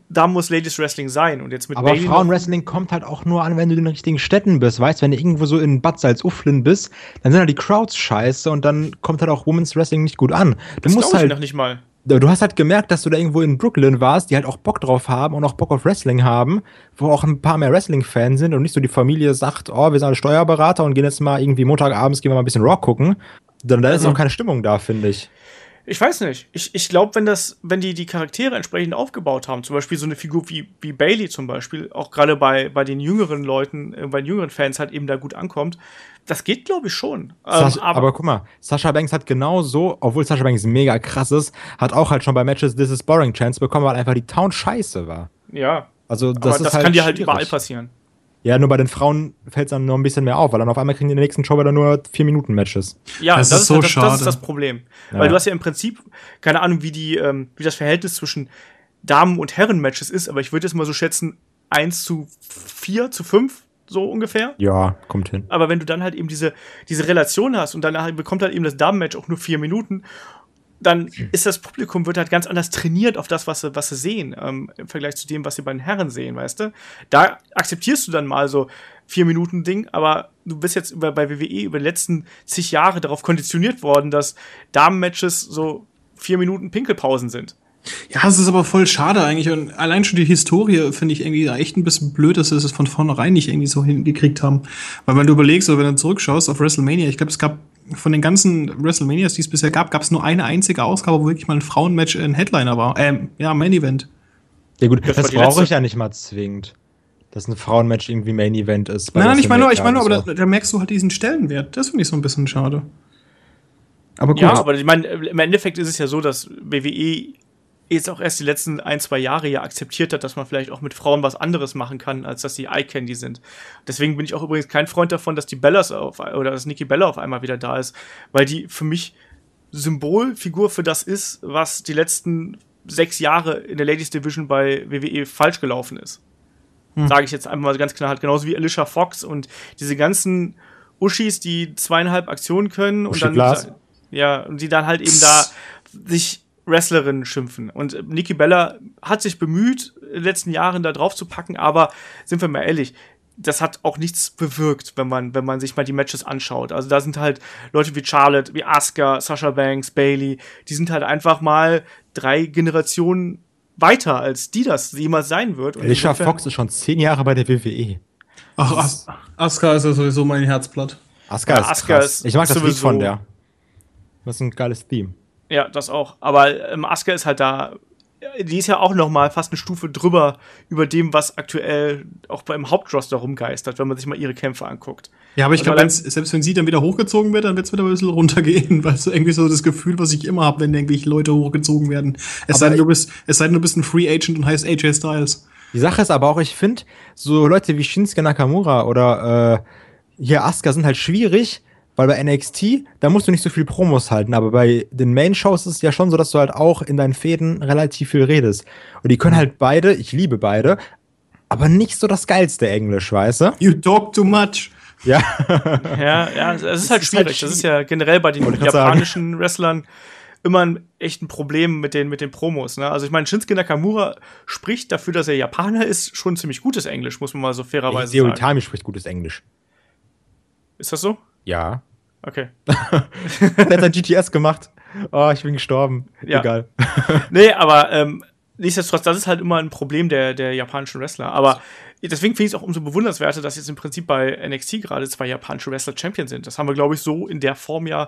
da muss Ladies Wrestling sein. Und jetzt mit Aber Frauenwrestling kommt halt auch nur an, wenn du in den richtigen Städten bist. Weißt, wenn du irgendwo so in Bad Salzuflen bist, dann sind halt die Crowds scheiße und dann kommt halt auch Women's Wrestling nicht gut an. Du das musst halt noch nicht mal. Du hast halt gemerkt, dass du da irgendwo in Brooklyn warst, die halt auch Bock drauf haben und auch Bock auf Wrestling haben, wo auch ein paar mehr Wrestling-Fans sind und nicht so die Familie sagt, oh, wir sind alle Steuerberater und gehen jetzt mal irgendwie Montagabends, gehen wir mal ein bisschen Rock gucken. Dann da ist Also auch keine Stimmung da, finde ich. Ich weiß nicht. Ich, ich glaube, wenn das, wenn die die Charaktere entsprechend aufgebaut haben, zum Beispiel so eine Figur wie, wie Bailey zum Beispiel, auch gerade bei, bei den jüngeren Leuten, äh, bei den jüngeren Fans halt eben da gut ankommt, das geht, glaube ich, schon. Ähm, Sascha, aber, guck mal, Sascha Banks hat genau so, obwohl Sascha Banks mega krass ist, hat auch halt schon bei Matches This is Boring Chance bekommen, weil einfach die Town scheiße war. ja, Also das aber ist das halt kann dir halt schwierig. überall passieren. Ja, nur bei den Frauen fällt es dann nur ein bisschen mehr auf, weil dann auf einmal kriegen die in der nächsten Show wieder nur 4-Minuten-Matches. Ja, Das das, ist so halt, das, das schade. ist das Problem. Ja. Weil du hast ja im Prinzip, keine Ahnung, wie die, ähm, wie das Verhältnis zwischen Damen- und Herren-Matches ist, aber ich würde jetzt mal so schätzen, 1 zu 4 zu 5, so ungefähr. Ja, kommt hin. Aber wenn du dann halt eben diese, diese Relation hast und danach bekommt halt eben das Damenmatch auch nur vier Minuten, dann ist das Publikum wird halt ganz anders trainiert auf das, was sie, was sie sehen, ähm, im Vergleich zu dem, was sie bei den Herren sehen, weißt du? Da akzeptierst du dann mal so vier Minuten Ding, aber du bist jetzt über, bei WWE über die letzten zig Jahre darauf konditioniert worden, dass Damenmatches so vier Minuten Pinkelpausen sind. Ja, es ist aber voll schade eigentlich. Und allein schon die Historie finde ich irgendwie echt ein bisschen blöd, dass sie es von vornherein nicht irgendwie so hingekriegt haben. Weil wenn du überlegst oder wenn du zurückschaust auf WrestleMania, ich glaube, es gab von den ganzen WrestleManias, die es bisher gab, gab es nur eine einzige Ausgabe, wo wirklich mal ein Frauenmatch ein Headliner war. Ähm, ja, Main Event. Ja gut, Das das, brauche ich ja nicht mal zwingend. Dass ein Frauenmatch irgendwie Main Event ist. Nein, nein, ich meine nur, ich meine nur, aber da, da merkst du halt diesen Stellenwert. Das finde ich so ein bisschen schade. Aber gut. Ja, aber ich meine, im Endeffekt ist es ja so, dass WWE jetzt auch erst die letzten ein, zwei Jahre ja akzeptiert hat, dass man vielleicht auch mit Frauen was anderes machen kann, als dass sie Eye Candy sind. Deswegen bin ich auch übrigens kein Freund davon, dass die Bellas auf, oder dass Nikki Bella auf einmal wieder da ist, weil die für mich Symbolfigur für das ist, was die letzten sechs Jahre in der Ladies Division bei WWE falsch gelaufen ist. Sage ich jetzt einfach mal ganz klar, halt genauso wie Alicia Fox und diese ganzen Uschis, die zweieinhalb Aktionen können und Uschi dann Glas. ja, und die dann halt eben da sich Wrestlerinnen schimpfen. Und äh, Nikki Bella hat sich bemüht, in den letzten Jahren da drauf zu packen, aber sind wir mal ehrlich, das hat auch nichts bewirkt, wenn man, wenn man sich mal die Matches anschaut. Also da sind halt Leute wie Charlotte, wie Asuka, Sasha Banks, Bailey, die sind halt einfach mal drei Generationen weiter, als die das jemals sein wird. Und Alicia Fox ist schon zehn Jahre bei der WWE. Ach, As Asuka ist ja sowieso mein Herzblatt. Asuka Ja, ist Asuka krass. ist ich mag das Lied sowieso- von der. Das ist ein geiles Theme. Ja, das auch. Aber ähm, Asuka ist halt da, die ist ja auch noch mal fast eine Stufe drüber über dem, was aktuell auch beim Hauptroster rumgeistert, wenn man sich mal ihre Kämpfe anguckt. Ja, aber ich Also glaube, selbst wenn sie dann wieder hochgezogen wird, dann wird es wieder ein bisschen runtergehen, weil so irgendwie so das Gefühl, was ich immer habe, wenn irgendwelche Leute hochgezogen werden. Es sei, denn, du bist, es sei denn, du bist ein Free Agent und heißt AJ Styles. Die Sache ist aber auch, ich finde, so Leute wie Shinsuke Nakamura oder äh, hier Asuka sind halt schwierig, weil bei NXT, da musst du nicht so viel Promos halten, aber bei den Main-Shows ist es ja schon so, dass du halt auch in deinen Fäden relativ viel redest. Und die können halt beide, ich liebe beide, aber nicht so das geilste Englisch, weißt du? You talk too much. Ja. Ja, ja, es ist halt ist halt schwierig. das ist ja generell bei den grad sagen. japanischen Wrestlern immer ein echt ein Problem mit den, mit den Promos. Ne? Also ich meine, Shinsuke Nakamura spricht dafür, dass er Japaner ist, schon ziemlich gutes Englisch, muss man mal so fairerweise Hideo sagen. Itami spricht gutes Englisch. Ist das so? Ja. Okay. Der hat sein GTS gemacht. Oh, ich bin gestorben. Ja. Egal. Nee, aber ähm, nichtsdestotrotz, das ist halt immer ein Problem der, der japanischen Wrestler. Aber deswegen finde ich es auch umso bewundernswerter, dass jetzt im Prinzip bei NXT gerade zwei japanische Wrestler Champion sind. Das haben wir, glaube ich, so in der Form ja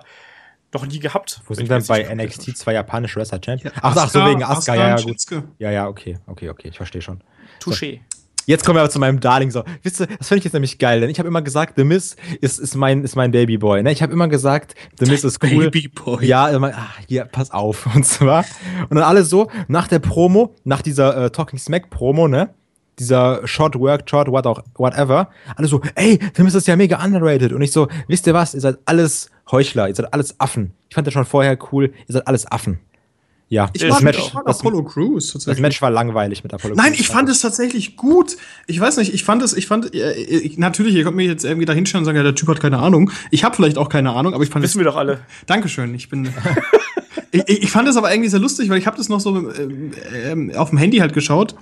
noch nie gehabt. Wo sind denn bei NXT zwei japanische Wrestler Champion? Ja, ach, ach so, Asuka- wegen Asuka, Asuka ja, ja, gut. Shinsuke. Ja, ja, okay, okay, okay, ich verstehe schon. Touché. Jetzt kommen wir aber zu meinem Darling. So, wisst ihr, das finde ich jetzt nämlich geil, denn ich habe immer gesagt, The Miz ist, ist mein, ist mein Babyboy. Ne? Ich habe immer gesagt, The Miz ist cool. Babyboy. Ja, immer, ach, hier, pass auf. Und zwar, und dann alle so, nach der Promo, nach dieser äh, Talking Smack Promo, ne? Dieser Short Work, Short, what auch, whatever. Alle so, ey, The Miz ist ja mega underrated. Und ich so, wisst ihr was? Ihr seid alles Heuchler, ihr seid alles Affen. Ich fand das schon vorher cool, ihr seid alles Affen. Ja, Ich das, Match, ich das, Apollo Crews das. Match war langweilig mit Apollo Nein, Crews. ich fand es tatsächlich gut. Ich weiß nicht, ich fand es, ich fand, äh, ich, natürlich, ihr könnt mir jetzt irgendwie da hinstellen und sagen, ja, der Typ hat keine Ahnung. Ich habe vielleicht auch keine Ahnung, aber ich fand es. Wissen wir doch alle. Dankeschön, ich bin. ich, ich ich fand es aber irgendwie sehr lustig, weil ich habe das noch so ähm, ähm, auf dem Handy halt geschaut.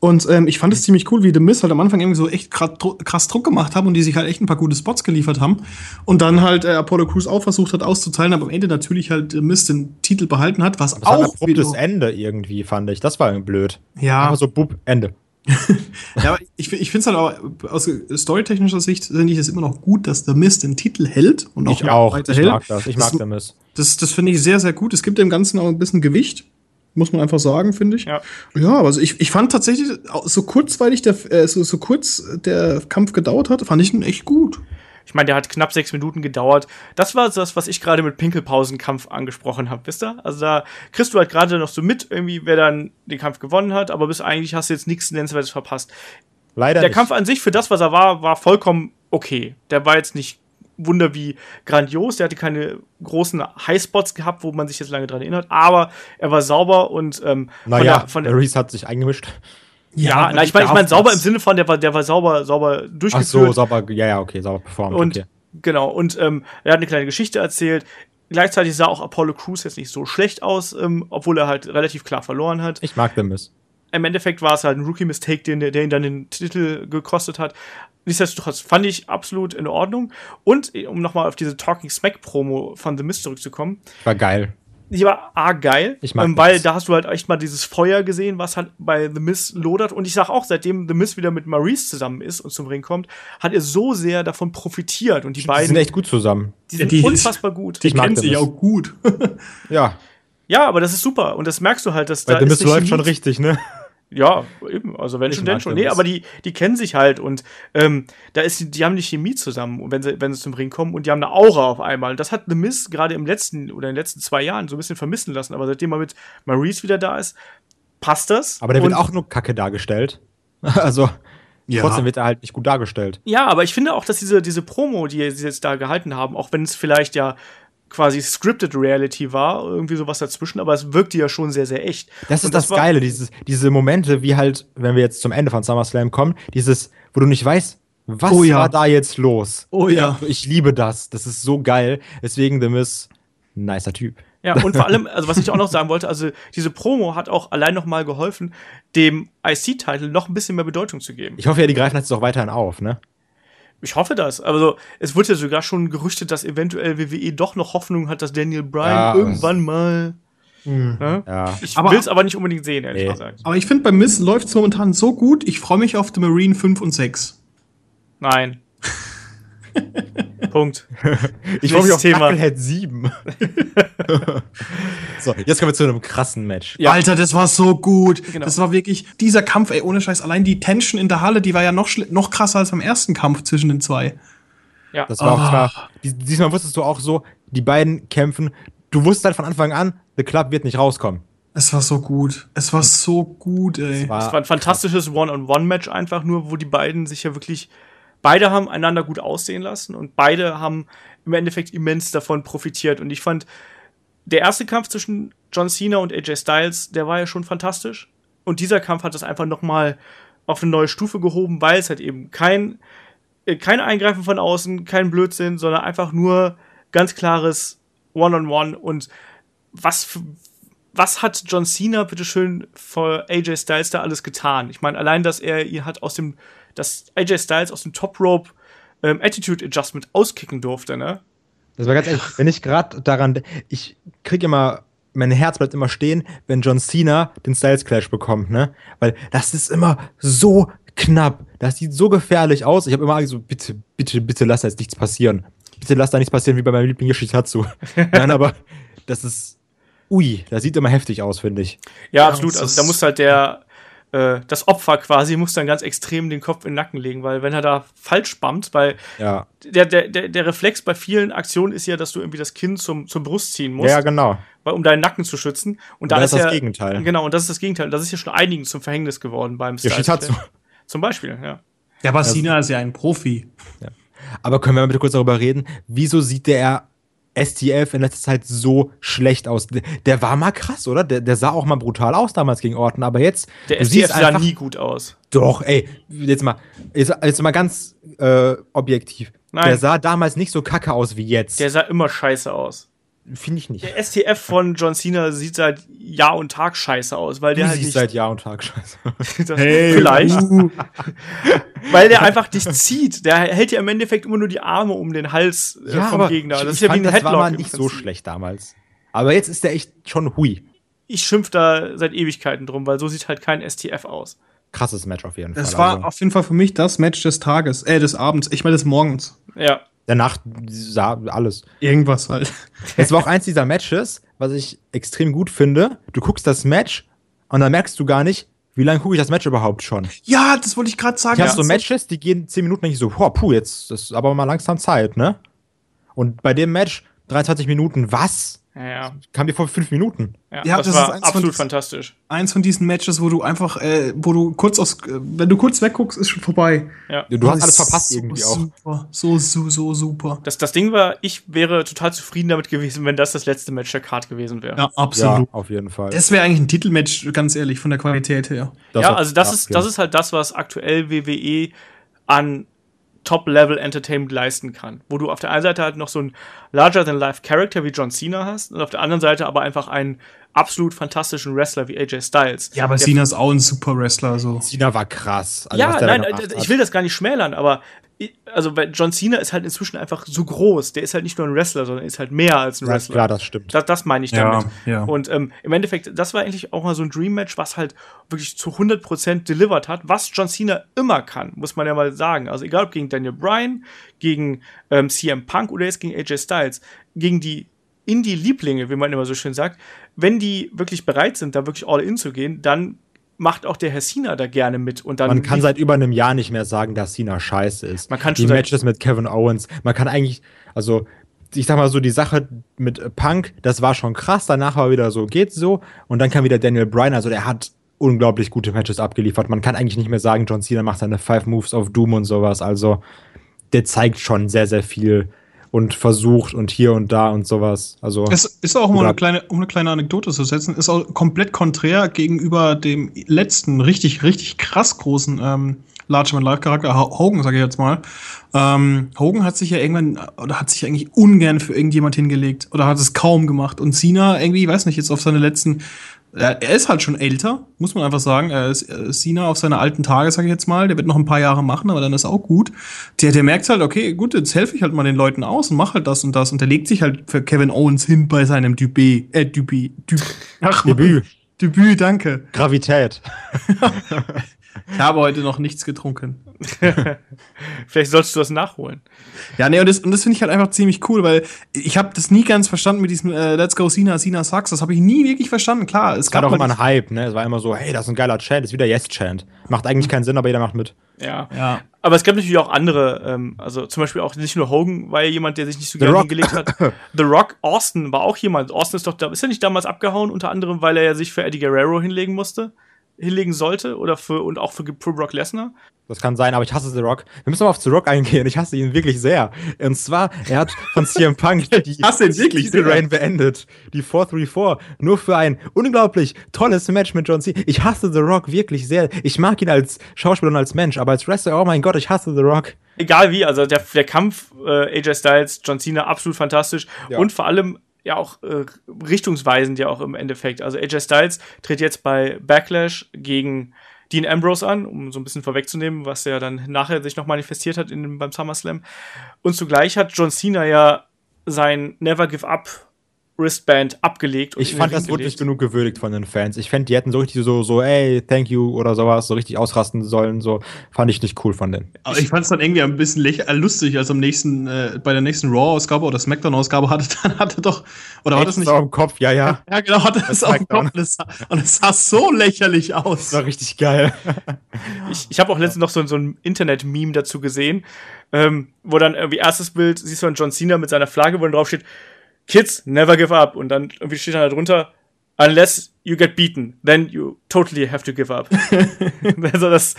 Und ähm, ich fand es ziemlich cool, wie The Miz halt am Anfang irgendwie so echt krass, Druck gemacht haben und die sich halt echt ein paar gute Spots geliefert haben. Und dann halt äh, Apollo Crews auch versucht hat auszuteilen, aber am Ende natürlich halt The Miz den Titel behalten hat, was Das war ein auch Ende irgendwie, fand ich. Das war blöd. Ja. Aber so, bub, Ende. Ja, aber ich, ich finde es halt auch aus storytechnischer Sicht finde ich es immer noch gut, dass The Miz den Titel hält und auch, Ich auch. weiter Ich mag das. Ich mag das, The Miz. das, das finde ich sehr, sehr gut. Es gibt dem Ganzen auch ein bisschen Gewicht. Muss man einfach sagen, finde ich. Ja. Ja, also ich, ich fand tatsächlich, so kurzweilig der, äh, so, so kurz der Kampf gedauert hat, fand ich ihn echt gut. Ich meine, der hat knapp sechs Minuten gedauert. Das war das, was ich gerade mit Pinkelpausenkampf angesprochen habe, wisst ihr? Also da kriegst du halt gerade noch so mit, irgendwie, wer dann den Kampf gewonnen hat, aber bis eigentlich hast du jetzt nichts Nennenswertes verpasst. Leider Der nicht. Kampf an sich, für das, was er war, war vollkommen okay. Der war jetzt nicht Wunder wie grandios, der hatte keine großen Highspots gehabt, wo man sich jetzt lange dran erinnert, aber er war sauber und ähm, von naja, der, von der, hat sich eingemischt. ja, aber na, ich meine, ich mein, sauber im Sinne von, der war, der war sauber, sauber Ach durchgeführt. so, sauber, ja, ja, okay, sauber performt. Und okay. genau, und ähm, er hat eine kleine Geschichte erzählt. Gleichzeitig sah auch Apollo Crews jetzt nicht so schlecht aus, ähm, obwohl er halt relativ klar verloren hat. Ich mag The Miz. Im Endeffekt war es halt ein Rookie-Mistake, den, der ihn dann den Titel gekostet hat. Nichtsdestotrotz fand ich absolut in Ordnung. Und um nochmal auf diese Talking Smack-Promo von The Mist zurückzukommen, War geil. die war A geil, Ich mag ähm, weil das. da hast du halt echt mal dieses Feuer gesehen, was halt bei The Miz lodert. Und ich sag auch, seitdem The Miz wieder mit Maurice zusammen ist und zum Ring kommt, hat er so sehr davon profitiert. Und die Die beiden, sind echt gut zusammen. die sind die- unfassbar gut. Die Ich The sich auch gut. Ja, Ja, aber das ist super. Und das merkst du halt, dass weil The ist Miz eine läuft schon richtig, ne? Ja, eben. Also wenn Ich schon, denn schon. Nee, aber die, die kennen sich halt und ähm, da ist die, die haben die Chemie zusammen, wenn sie, wenn sie zum Ring kommen und die haben eine Aura auf einmal. Und das hat The Miz gerade im letzten oder in den letzten zwei Jahren so ein bisschen vermissen lassen. Aber seitdem er mit Maurice wieder da ist, passt das. Aber der wird auch nur kacke dargestellt. Also, Ja. trotzdem wird er halt nicht gut dargestellt. Ja, aber ich finde auch, dass diese, diese Promo, die sie jetzt da gehalten haben, auch wenn es vielleicht ja quasi scripted Reality war, irgendwie sowas dazwischen, aber es wirkte ja schon sehr, sehr echt. Das ist das, war- Geile, dieses, diese Momente, wie halt, wenn wir jetzt zum Ende von SummerSlam kommen, dieses, wo du nicht weißt, was Oh ja. war da jetzt los? Oh ja. Ich liebe das. Das ist so geil. Deswegen The Miz, nicer Typ. Ja, und vor allem, also was ich auch noch sagen wollte, also diese Promo hat auch allein noch mal geholfen, dem IC-Titel noch ein bisschen mehr Bedeutung zu geben. Ich hoffe ja, die greifen jetzt auch weiterhin auf, ne? Ich hoffe das. Also, es wurde ja sogar schon gerüchtet, dass eventuell WWE doch noch Hoffnung hat, dass Daniel Bryan Ja. irgendwann mal. Ne? Ja. Ich will es aber nicht unbedingt sehen, ehrlich Nee. gesagt. Aber ich finde, bei Miss läuft es momentan so gut. Ich freue mich auf The Marine 5 und 6. Nein. Punkt. Ich freue mich auf Thema. Knucklehead 7. so, jetzt kommen wir zu einem krassen Match. Ja. Alter, das war so gut. Genau. Das war wirklich dieser Kampf, ey, ohne Scheiß. Allein die Tension in der Halle, die war ja noch, noch krasser als beim ersten Kampf zwischen den zwei. Ja. Das war auch Ah. zwar, dies- diesmal wusstest du auch so, die beiden kämpfen. Du wusstest halt von Anfang an, The Club wird nicht rauskommen. Es war so gut. Es war so gut, ey. Es war ein fantastisches One-on-One-Match einfach nur, wo die beiden sich ja wirklich, beide haben einander gut aussehen lassen und beide haben im Endeffekt immens davon profitiert. Und ich fand, der erste Kampf zwischen John Cena und AJ Styles, der war ja schon fantastisch. Und dieser Kampf hat das einfach noch mal auf eine neue Stufe gehoben, weil es halt eben kein, äh, kein Eingreifen von außen, kein Blödsinn, sondern einfach nur ganz klares One-on-One und was was hat John Cena bitteschön vor AJ Styles da alles getan? Ich meine, allein, dass er ihn hat aus dem, dass AJ Styles aus dem Top Rope ähm, Attitude Adjustment auskicken durfte, ne? Das war ganz ehrlich, wenn ich gerade daran, ich kriege immer, mein Herz bleibt immer stehen, wenn John Cena den Styles Clash bekommt, ne? Weil das ist immer so knapp. Das sieht so gefährlich aus. Ich habe immer so, bitte, bitte, bitte lass da jetzt nichts passieren. Bitte lass da nichts passieren wie bei meinem Liebling Yoshitatsu. Nein, aber das ist, ui, das sieht immer heftig aus, finde ich. Ja, Ja, absolut. Also da muss halt der, äh, das Opfer quasi, muss dann ganz extrem den Kopf in den Nacken legen, weil wenn er da falsch spammt, weil Ja, der, der, der, der Reflex bei vielen Aktionen ist ja, dass du irgendwie das Kinn zum, zur Brust ziehen musst. ja, genau. weil, um deinen Nacken zu schützen. Und da das ist das ja, Gegenteil. Genau, und das ist das Gegenteil. Das ist ja schon einigen zum Verhängnis geworden beim Yoshitatsu. Zum Beispiel, ja. Der Bassina ist ja ein Profi. Aber können wir mal bitte kurz darüber reden, wieso sieht der STF in letzter Zeit so schlecht aus. Der, der war mal krass, oder? Der, der sah auch mal brutal aus damals gegen Orton, aber jetzt. Der du STF siehst sah einfach- nie gut aus. Doch, ey, jetzt mal, jetzt, jetzt mal ganz äh, objektiv. Nein. Der sah damals nicht so kacke aus wie jetzt. Der sah immer scheiße aus. Finde ich nicht. Der STF von John Cena sieht seit Jahr und Tag scheiße aus, weil Du der halt siehst nicht, seit Jahr und Tag scheiße. das, vielleicht, uh, weil der einfach nicht zieht. Der hält ja im Endeffekt immer nur die Arme um den Hals äh, vom Gegner. Ich, Das ist ich ja wie fand, ein das war Headlock. mal nicht so schlecht damals. Aber jetzt ist der echt schon hui. Ich schimpf da seit Ewigkeiten drum, weil so sieht halt kein STF aus. Krasses Match auf jeden das Fall. war also, auf jeden Fall für mich das Match des Tages, äh, des Abends. Ich meine des Morgens. Ja. Der Nacht sah alles. Irgendwas halt. Es war auch eins dieser Matches, was ich extrem gut finde. Du guckst das Match und dann merkst du gar nicht, wie lange gucke ich das Match überhaupt schon. Ja, das wollte ich gerade sagen. Ich habe so Matches, die gehen 10 Minuten, denke ich so, boah, puh, jetzt ist aber mal langsam Zeit, ne? Und bei dem Match 23 Minuten, was? Ja, ja. Kam dir vor 5 Minuten? ja, Ja, das, das ist war absolut diesen- fantastisch. eins von diesen Matches, wo du einfach, äh, wo du kurz aus, äh, wenn du kurz wegguckst, ist schon vorbei. Ja. Du hast Das alles verpasst so irgendwie auch. Super, so, so, so super. Das, das Ding war, ich wäre total zufrieden damit gewesen, wenn das das letzte Match der Card gewesen wäre. Ja, Ja, absolut. auf jeden Fall. Das wäre eigentlich ein Titelmatch, ganz ehrlich, von der Qualität her. Das ja, also das ja, ist, ja. das ist halt das, was aktuell WWE an Top-Level Entertainment leisten kann. Wo du auf der einen Seite halt noch so einen Larger-than-Life-Character wie John Cena hast und auf der anderen Seite aber einfach einen absolut fantastischen Wrestler wie AJ Styles. Ja, aber Der- Cena ist auch ein super Wrestler, so. Cena war krass. Also, ja, nein, äh, ich will das gar nicht schmälern, aber also weil John Cena ist halt inzwischen einfach so groß. Der ist halt nicht nur ein Wrestler, sondern ist halt mehr als ein Ja, Wrestler. klar, das stimmt. Das, das meine ich Ja, damit. ja. Und ähm, im Endeffekt, das war eigentlich auch mal so ein Dream-Match, was halt wirklich zu 100% delivered hat, was John Cena immer kann, muss man ja mal sagen. Also egal ob gegen Daniel Bryan, gegen ähm, CM Punk oder jetzt gegen AJ Styles, gegen die Indie-Lieblinge, wie man immer so schön sagt, wenn die wirklich bereit sind, da wirklich all in zu gehen, dann macht auch der Herr Cena da gerne mit. Und dann Man kann seit über einem Jahr nicht mehr sagen, dass Cena scheiße ist. Man kann die schon seit- Matches mit Kevin Owens, man kann eigentlich, also ich sag mal so, die Sache mit Punk, das war schon krass, danach war wieder so, geht so. Und dann kam wieder Daniel Bryan, also der hat unglaublich gute Matches abgeliefert. Man kann eigentlich nicht mehr sagen, John Cena macht seine Five Moves of Doom und sowas. Also der zeigt schon sehr, sehr viel und versucht und hier und da und sowas. Also Es ist auch, um Oder- eine, kleine, um eine kleine Anekdote zu setzen, ist auch komplett konträr gegenüber dem letzten, richtig, richtig krass großen ähm, Larger-than-Life-Charakter, Ho- Hogan, sage ich jetzt mal. Ähm, Hogan hat sich ja irgendwann, oder hat sich eigentlich ungern für irgendjemand hingelegt, oder hat es kaum gemacht. Und Cena irgendwie, ich weiß nicht, jetzt auf seine letzten, er, er ist halt schon älter, muss man einfach sagen. Er ist äh, Cena auf seine alten Tage, sage ich jetzt mal. Der wird noch ein paar Jahre machen, aber dann ist auch gut. Der, der merkt halt, okay, gut, jetzt helfe ich halt mal den Leuten aus und mach halt das und das. Und der legt sich halt für Kevin Owens hin bei seinem Debüt. Äh, Debüt. Debüt. Ach, Debüt. Debüt, danke. Gravität. Ich habe heute noch nichts getrunken. Vielleicht solltest du das nachholen. Ja, nee, und das, und das finde ich halt einfach ziemlich cool, weil ich habe das nie ganz verstanden mit diesem äh, Let's Go Cena, Cena sucks. Das habe ich nie wirklich verstanden. Klar, es Es gab auch mal immer einen Hype, ne? Es war immer so, hey, das ist ein geiler Chant, das ist wieder Yes-Chant. Macht eigentlich keinen Sinn, aber jeder macht mit. Ja. Ja. Aber es gab natürlich auch andere, ähm, also zum Beispiel auch nicht nur Hogan war ja jemand, der sich nicht so gerne hingelegt hat. The Rock, Austin war auch jemand. Austin ist doch da, ist er nicht damals abgehauen, unter anderem, weil er ja sich für Eddie Guerrero hinlegen musste, hinlegen sollte oder für und auch für, für Brock Lesnar. Das kann sein, aber ich hasse The Rock. Wir müssen mal auf The Rock eingehen. Ich hasse ihn wirklich sehr. Und zwar, er hat von CM Punk die hasse ihn wirklich Titel sehr. Reign beendet. Die 434. Nur für ein unglaublich tolles Match mit John Cena. Ich hasse The Rock wirklich sehr. Ich mag ihn als Schauspieler und als Mensch, aber als Wrestler, oh mein Gott, ich hasse The Rock. Egal wie, also der, der Kampf äh, AJ Styles, John Cena, absolut fantastisch. Ja. Und vor allem ja auch äh, richtungsweisend ja auch im Endeffekt. Also AJ Styles tritt jetzt bei Backlash gegen Dean Ambrose an, um so ein bisschen vorwegzunehmen, was ja dann nachher sich noch manifestiert hat in, beim SummerSlam. Und zugleich hat John Cena ja sein Never Give Up Wristband abgelegt. und Ich fand das wirklich gelegt. genug gewürdigt von den Fans. Ich fände, die hätten so richtig so, so, ey, thank you oder sowas, so richtig ausrasten sollen. So, fand ich nicht cool von denen. Aber ich fand es dann irgendwie ein bisschen äh, lustig, als am nächsten, äh, bei der nächsten Raw-Ausgabe oder Smackdown-Ausgabe hatte, dann hatte doch, oder war das nicht? Auch im Kopf, ja, ja. Ja, genau, hatte das auf dem. Kopf und es, sah, und es sah so lächerlich aus. Das war richtig geil. Ich, ich habe auch letztens noch so, so ein Internet-Meme dazu gesehen, ähm, wo dann irgendwie erstes Bild siehst du dann John Cena mit seiner Flagge, wo dann drauf steht, Kids, never give up. Und dann irgendwie steht dann da drunter, unless you get beaten, then you totally have to give up. also das,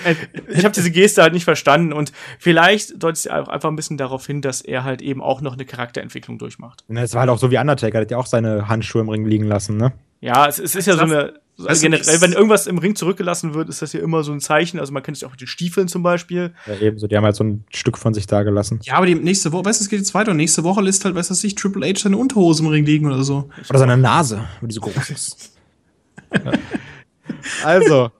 ich habe diese Geste halt nicht verstanden und vielleicht deutet sie auch einfach ein bisschen darauf hin, dass er halt eben auch noch eine Charakterentwicklung durchmacht. Es war halt auch so wie Undertaker, der hat ja auch seine Handschuhe im Ring liegen lassen, ne? Ja, es, es ist ja so eine, also generell, wenn irgendwas im Ring zurückgelassen wird, ist das ja immer so ein Zeichen. Also man kennt es ja auch mit den Stiefeln zum Beispiel. Ja, ebenso. Die haben halt so ein Stück von sich da gelassen. Ja, aber die nächste Woche, weißt du, es geht jetzt weiter. Und nächste Woche lässt halt, weißt du, sich Triple H seine Unterhose im Ring liegen oder so. Oder seine Nase, weil die so groß ist. Also,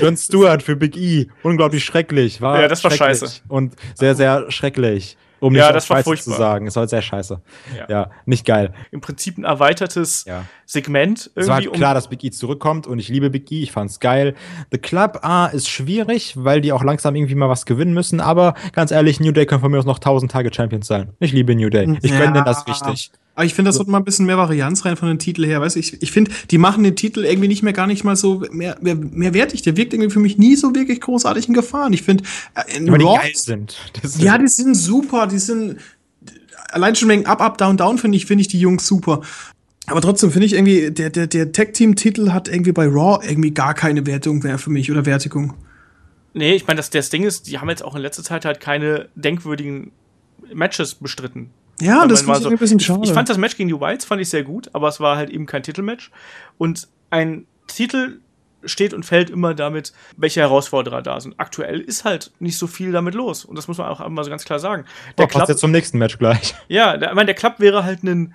John Stewart für Big E. Unglaublich schrecklich. War ja, das war scheiße. Und sehr, sehr schrecklich. Um ja, das war furchtbar. zu sagen. Es war sehr scheiße. Ja. ja. nicht geil. Im Prinzip ein erweitertes ja. Segment. Irgendwie es war halt klar, dass Big E zurückkommt und ich liebe Big E. Ich fand's geil. The Club A ist schwierig, weil die auch langsam irgendwie mal was gewinnen müssen. Aber ganz ehrlich, New Day können von mir aus noch 1000 Tage Champions sein. Ich liebe New Day. Ich ja. gönne denen das richtig. Aber ich finde, das sollte mal ein bisschen mehr Varianz rein von den Titel her. Weißt du, ich, ich finde, die machen den Titel irgendwie nicht mehr gar nicht mal so mehr, mehr, mehr wertig. Der wirkt irgendwie für mich nie so wirklich großartig in Gefahren. Ich finde, äh, die geil sind. ja, die sind super. Die sind allein schon wegen Up, Up, Down, Down finde ich, finde ich die Jungs super. Aber trotzdem finde ich irgendwie, der, der, der Tag-Team-Titel hat irgendwie bei Raw irgendwie gar keine Wertung mehr für mich oder Wertigung. Nee, ich meine, das, das Ding ist, die haben jetzt auch in letzter Zeit halt keine denkwürdigen Matches bestritten. Ja, das war so, ein bisschen schade. Ich, ich, fand das Match gegen die Whites fand ich sehr gut, aber es war halt eben kein Titelmatch. Und ein Titel steht und fällt immer damit, welche Herausforderer da sind. Aktuell ist halt nicht so viel damit los. Und das muss man auch mal so ganz klar sagen. Der Club, jetzt zum nächsten Match gleich. Ja, der, ich meine, der Club wäre halt ein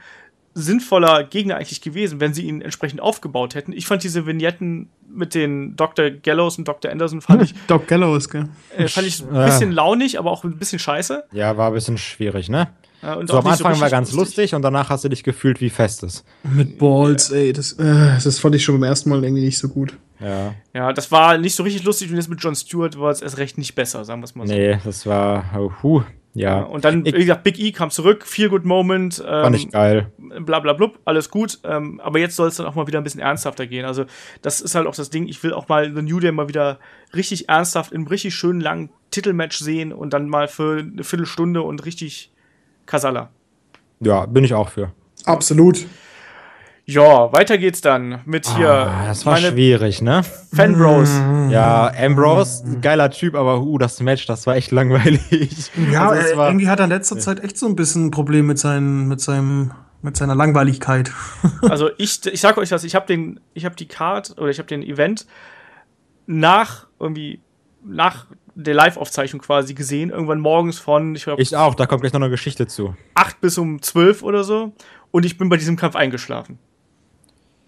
sinnvoller Gegner eigentlich gewesen, wenn sie ihn entsprechend aufgebaut hätten. Ich fand diese Vignetten mit den Dr. Gallows und Dr. Anderson fand ich. Doc Gallows, gell? Äh, fand ich ein bisschen launig, aber auch ein bisschen scheiße. Ja, war ein bisschen schwierig, ne? Ja, so am Anfang so war ganz lustig. lustig. und danach hast du dich gefühlt wie Festes. Mit Balls, ja. ey, das, äh, das fand ich schon beim ersten Mal irgendwie nicht so gut. Ja. Ja, das war nicht so richtig lustig und jetzt mit Jon Stewart war es erst recht nicht besser, sagen wir es mal so. Nee, das war, oh, huh, ja. Und dann, ich, wie gesagt, Big E kam zurück, Feel Good Moment. Ähm, fand ich geil. Bla bla blub, alles gut. Ähm, aber jetzt soll es dann auch mal wieder ein bisschen ernsthafter gehen. Also, das ist halt auch das Ding. Ich will auch mal The New Day mal wieder richtig ernsthaft in einem richtig schönen langen Titelmatch sehen und dann mal für eine Viertelstunde und richtig Kasala. Ja, bin ich auch für. Absolut. Ja, weiter geht's dann mit hier. Ah, das war schwierig, ne? Fanbros. Ja, Ambrose, geiler Typ, aber uh, das Match, das war echt langweilig. Ja, also, war, irgendwie hat er in letzter Zeit echt so ein bisschen ein Problem mit, seinen, mit seinem mit seiner Langweiligkeit. also ich, ich sag euch das, ich habe den, ich habe die Card oder ich habe den Event nach irgendwie nach der Live-Aufzeichnung quasi gesehen, irgendwann morgens von, ich, glaub, ich auch, da kommt gleich noch eine Geschichte zu. Acht bis um zwölf oder so. Und ich bin bei diesem Kampf eingeschlafen.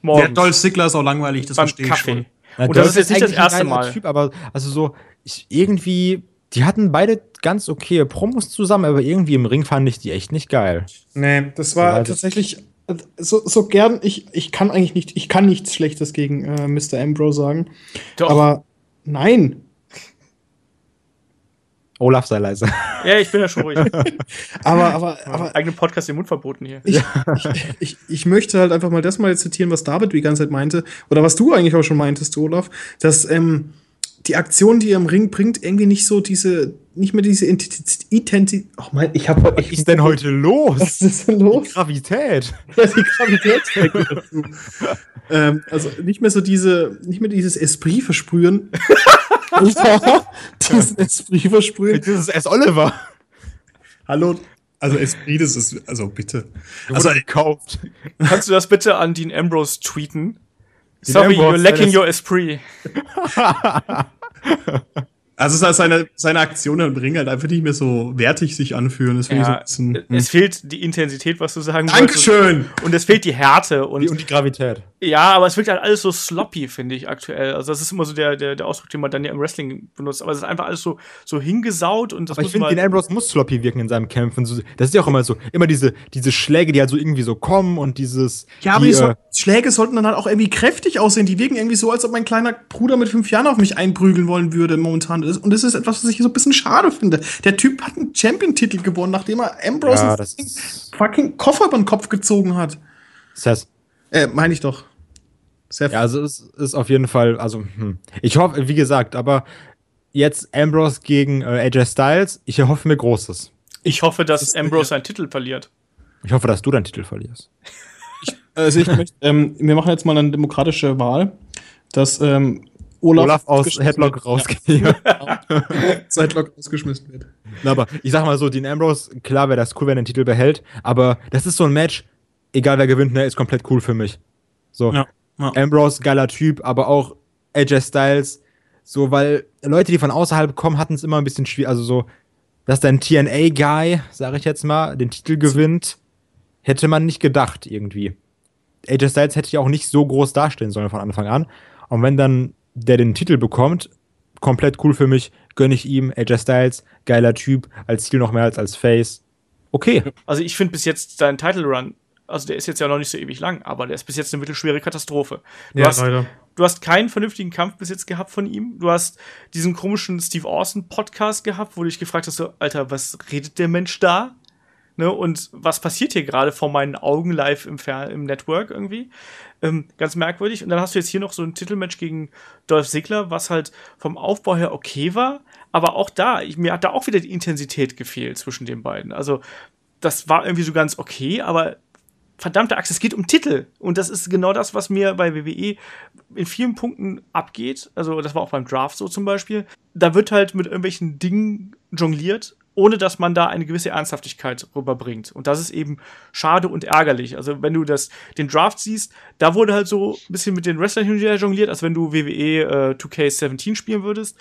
Morgens. Der Dolph Ziggler ist auch langweilig, das verstehe ich schon. Ja, und das ist jetzt nicht das erste Mal. Typ, aber also so, ich, irgendwie, die hatten beide ganz okay Promos zusammen, aber irgendwie im Ring fand ich die echt nicht geil. Nee, das war ja, tatsächlich so, so gern, ich, ich kann eigentlich nicht, ich kann nichts Schlechtes gegen äh, Mr. Ambrose sagen. Doch. Aber nein, Olaf, sei leise. Ja, ich bin ja schon ruhig. aber, aber, aber. Eigenen Podcast den Mund verboten hier. Ich, ich, ich, ich, möchte halt einfach mal das mal zitieren, was David die ganze Zeit meinte, oder was du eigentlich auch schon meintest, Olaf, dass ähm, die Aktion, die er im Ring bringt, irgendwie nicht so diese, nicht mehr diese Identität. Ach mein, ich habe. Was ist denn heute los? Was ist denn los? Die Gravität. Ja, die Gravität dazu. ähm, also nicht mehr so diese, nicht mehr dieses Esprit versprühen. ja, diesen Esprit versprühen. Dieses S. Oliver. Hallo, also Esprit, das ist, also bitte. Also gekauft. Kannst du das bitte an Dean Ambrose tweeten? Dean Sorry, Ambrose, you're lacking your Esprit. Also seine, seine Aktionen im Ring halt einfach nicht mehr so wertig sich anfühlen. Das ja, so bisschen, es hm. fehlt die Intensität, was du sagen Dankeschön! Wolltest. Und es fehlt die Härte. Und, die, und die Gravität. Ja, aber es wirkt halt alles so sloppy, finde ich, aktuell. Also das ist immer so der, der, der Ausdruck, den man dann ja im Wrestling benutzt. Aber es ist einfach alles so, so hingesaut und das Aber ich finde, den Ambrose muss sloppy wirken in seinem Kämpfen. Das ist ja auch immer so, immer diese, diese Schläge, die halt so irgendwie so kommen und dieses. Ja, aber die, die äh, Schläge sollten dann halt auch irgendwie kräftig aussehen. Die wirken irgendwie so, als ob mein kleiner Bruder mit fünf Jahren auf mich einprügeln wollen würde momentan. Und das ist etwas, was ich so ein bisschen schade finde. Der Typ hat einen Champion-Titel gewonnen, nachdem er Ambrose ja, einen fucking Koffer über den Kopf gezogen hat. Seth. Äh, meine ich doch. Seth. Ja, also es ist auf jeden Fall, also hm. ich hoffe, wie gesagt, aber jetzt Ambrose gegen äh, AJ Styles, ich hoffe mir Großes. Ich hoffe, dass das Ambrose seinen Titel verliert. Ich hoffe, dass du deinen Titel verlierst. Also ich möchte, ähm, wir machen jetzt mal eine demokratische Wahl, dass ähm, Olaf, Olaf aus ausgeschmissen Headlock wird. rausgeht. Ja. Seit Lock ausgeschmissen wird. Na, aber ich sag mal so, Dean Ambrose, klar wäre das cool, wenn er den Titel behält, aber das ist so ein Match, egal wer gewinnt, ne, ist komplett cool für mich. So, Ja, ja. Ambrose, geiler Typ, aber auch AJ Styles, so, weil Leute, die von außerhalb kommen, hatten es immer ein bisschen schwierig, also so, dass dein TNA-Guy, sag ich jetzt mal, den Titel gewinnt, hätte man nicht gedacht, irgendwie. AJ Styles hätte ja auch nicht so groß dastehen sollen von Anfang an. Und wenn dann der den Titel bekommt, komplett cool für mich, gönne ich ihm, AJ Styles, geiler Typ, als Ziel noch mehr als als Face. Okay. Also ich finde bis jetzt dein Title Run, also der ist jetzt ja noch nicht so ewig lang, aber der ist bis jetzt eine mittelschwere Katastrophe. Du, hast, du hast keinen vernünftigen Kampf bis jetzt gehabt von ihm. Du hast diesen komischen Steve Austin Podcast gehabt, wo du dich gefragt hast, so, Alter, was redet der Mensch da? Ne, und was passiert hier gerade vor meinen Augen live im, Fer im Network irgendwie? Ähm, ganz merkwürdig. Und dann hast du jetzt hier noch so ein Titelmatch gegen Dolph Ziggler, was halt vom Aufbau her okay war. Aber auch da, ich, mir hat da auch wieder die Intensität gefehlt zwischen den beiden. Also, das war irgendwie so ganz okay, aber verdammte Axt, es geht um Titel. Und das ist genau das, was mir bei WWE in vielen Punkten abgeht. Also, das war auch beim Draft so zum Beispiel. Da wird halt mit irgendwelchen Dingen jongliert, ohne dass man da eine gewisse Ernsthaftigkeit rüberbringt. Und das ist eben schade und ärgerlich. Also, wenn du das, den Draft siehst, da wurde halt so ein bisschen mit den Wrestlern hin jongliert, als wenn du WWE äh, 2K17 spielen würdest.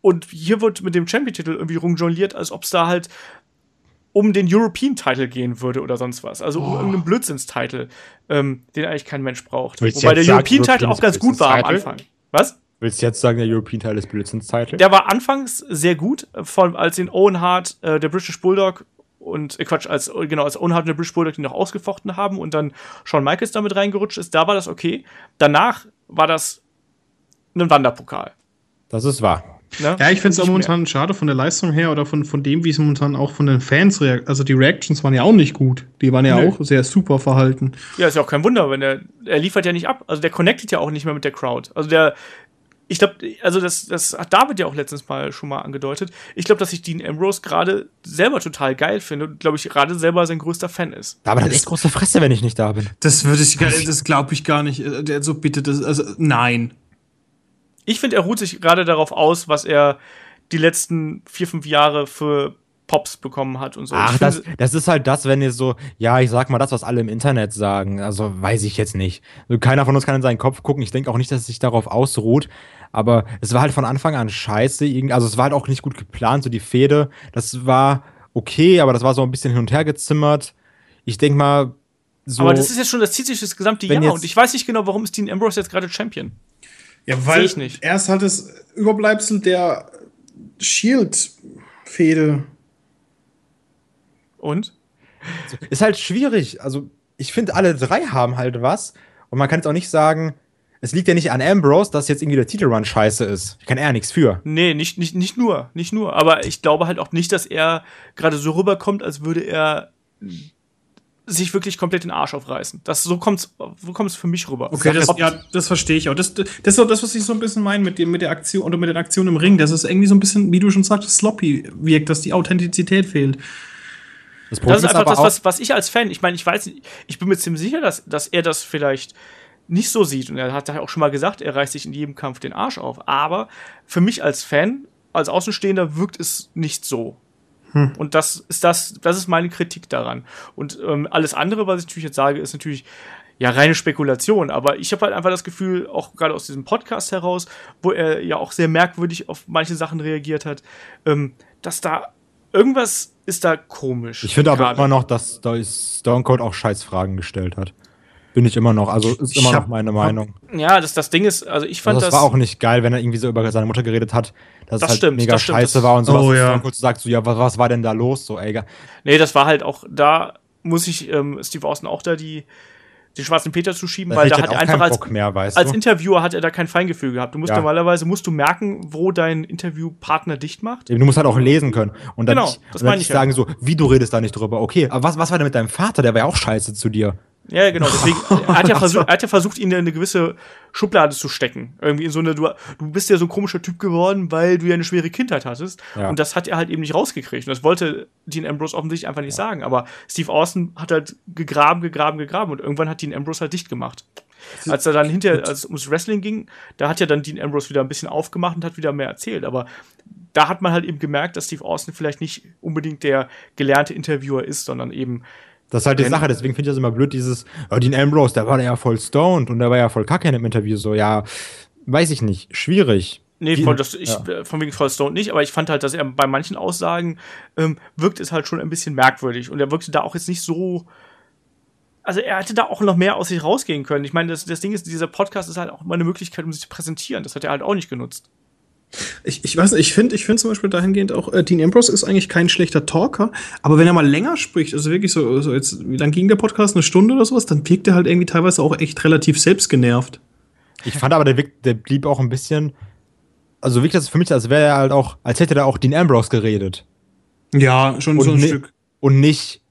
Und hier wird mit dem Champion-Titel irgendwie rumjongliert, als ob es da halt um den European-Title gehen würde oder sonst was. Also um irgendeinen Blödsinns-Title, ähm, den eigentlich kein Mensch braucht. Willst Wobei der European-Title auch ganz gut war am? Anfang. Was? Willst du jetzt sagen, der European Teil ist Blödsinns Title? Der war anfangs sehr gut, von, als den Owen Hart, äh, der British Bulldog und äh, Quatsch, als genau, als Owen Hart und der British Bulldog die noch ausgefochten haben und dann Shawn Michaels damit reingerutscht ist, da war das okay. Danach war das ein Wanderpokal. Das ist wahr. Ne? Ja, ich finde es auch momentan schade von der Leistung her oder von, von dem, wie es momentan auch von den Fans reagiert. Also die Reactions waren ja auch nicht gut. Die waren ja Nö. auch sehr super verhalten. mehr. Ja, ist ja auch kein Wunder, wenn er, er liefert ja nicht ab. Also der connectet ja auch nicht mehr mit der Crowd. Also der, ich glaube, also das, das hat David ja auch letztens mal schon mal angedeutet. Ich glaube, dass ich Dean Ambrose gerade selber total geil finde und glaube ich gerade selber sein größter Fan ist. Aber das ist echt große Fresse, wenn ich nicht da bin. Das würde ich, das glaube ich gar nicht. Äh, der- So bitte, das, also nein. Ich finde, er ruht sich gerade darauf aus, was er die letzten vier, fünf Jahre für Pops bekommen hat und so. Ach, das, das ist halt das, wenn ihr so, ja, ich sag mal das, was alle im Internet sagen. Also weiß ich jetzt nicht. Also, keiner von uns kann in seinen Kopf gucken. Ich denke auch nicht, dass es sich darauf ausruht. Aber es war halt von Anfang an scheiße. Also es war halt auch nicht gut geplant, so die Fehde. Das war okay, aber das war so ein bisschen hin und her gezimmert. Ich denke mal, so. aber das ist jetzt schon, das zieht sich das gesamte Jahr jetzt- und ich weiß nicht genau, warum ist Dean Ambrose jetzt gerade Champion. Ja, Seh ich nicht. er ist halt das Überbleibsel der Shield-Fehde. Und? Ist halt schwierig. Also, ich finde, alle drei haben halt was. Und man kann jetzt auch nicht sagen, es liegt ja nicht an Ambrose, dass jetzt irgendwie der Titelrun scheiße ist. Ich kann er nichts für. Nee, nicht, nicht, nicht nur, nicht nur. Aber ich glaube halt auch nicht, dass er gerade so rüberkommt, als würde er sich wirklich komplett den Arsch aufreißen. Das, so kommt's, so kommt's für mich rüber. Okay, das, ja, das verstehe ich auch. Das, das ist auch das, was ich so ein bisschen meine mit, dem, mit der Aktion oder mit den Aktionen im Ring. Das ist irgendwie so ein bisschen, wie du schon sagst, sloppy wirkt, dass die Authentizität fehlt. Das Das ist einfach aber das, was, was ich als Fan, ich meine, ich weiß ich bin mir ziemlich sicher, dass, dass er das vielleicht nicht so sieht. Und er hat ja auch schon mal gesagt, er reißt sich in jedem Kampf den Arsch auf. Aber für mich als Fan, als Außenstehender, wirkt es nicht so. Und das ist das, das ist meine Kritik daran. Und ähm, alles andere, was ich natürlich jetzt sage, ist natürlich ja reine Spekulation. Aber ich habe halt einfach das Gefühl, auch gerade aus diesem Podcast heraus, wo er ja auch sehr merkwürdig auf manche Sachen reagiert hat, ähm, dass da irgendwas ist da komisch. Ich finde aber immer noch, dass da Stone Cold auch Scheißfragen gestellt hat. Bin ich immer noch. Also ist immer Ich hab- noch meine Meinung. Ja, das, das Ding ist, also ich fand Also, das. das war auch nicht geil, wenn er irgendwie so über seine Mutter geredet hat, dass Das es halt stimmt, mega das stimmt, scheiße das- war und sowas. Oh, Und ja. Stone Cold sagt so, ja, was, was war denn da los? So, ey, nee, das war halt auch, da muss ich ähm, Steve Austin auch da die, den schwarzen Peter zuschieben, weil da ich hat er einfach keinen als, mehr, weißt als du? Interviewer hat er da kein Feingefühl gehabt. Du musst Ja. normalerweise musst du merken, wo dein Interviewpartner dicht macht. Du musst halt auch lesen können. Und dann Genau, nicht, das und dann meine nicht ich ja. sagen so, wie du redest da nicht drüber. Okay, aber was, was war denn mit deinem Vater? Der war ja auch scheiße zu dir. Ja, genau. Deswegen, er hat ja versucht, er hat ja versucht, ihn in eine gewisse Schublade zu stecken. Irgendwie in so eine, du, du bist ja so ein komischer Typ geworden, weil du ja eine schwere Kindheit hattest. Ja. Und das hat er halt eben nicht rausgekriegt. Und das wollte Dean Ambrose offensichtlich einfach nicht ja. sagen. Aber Steve Austin hat halt gegraben, gegraben, gegraben. Und irgendwann hat Dean Ambrose halt dicht gemacht. Als er dann hinterher, als es ums Wrestling ging, da hat ja dann Dean Ambrose wieder ein bisschen aufgemacht und hat wieder mehr erzählt. Aber da hat man halt eben gemerkt, dass Steve Austin vielleicht nicht unbedingt der gelernte Interviewer ist, sondern eben das ist halt die Sache, deswegen finde ich das immer blöd, dieses, oh, Dean Ambrose, der war ja voll stoned und der war ja voll kacke in dem Interview. So, ja, weiß ich nicht, schwierig. Nee, voll, das, ich, ja. von wegen voll stoned nicht, aber ich fand halt, dass er bei manchen Aussagen ähm, wirkt es halt schon ein bisschen merkwürdig und er wirkte da auch jetzt nicht so. Also er hätte da auch noch mehr aus sich rausgehen können. Ich meine, das, das Ding ist, dieser Podcast ist halt auch mal eine Möglichkeit, um sich zu präsentieren. Das hat er halt auch nicht genutzt. Ich, ich weiß nicht, ich finde ich find zum Beispiel dahingehend auch, äh, Dean Ambrose ist eigentlich kein schlechter Talker, aber wenn er mal länger spricht, also wirklich so, so jetzt, wie lang ging der Podcast, eine Stunde oder sowas, dann wirkt er halt irgendwie teilweise auch echt relativ selbstgenervt. Ich fand aber, der, der blieb auch ein bisschen, also wirkt das für mich, als wäre er halt auch, als hätte er auch Dean Ambrose geredet. Ja, schon und so ein Stück. Und nicht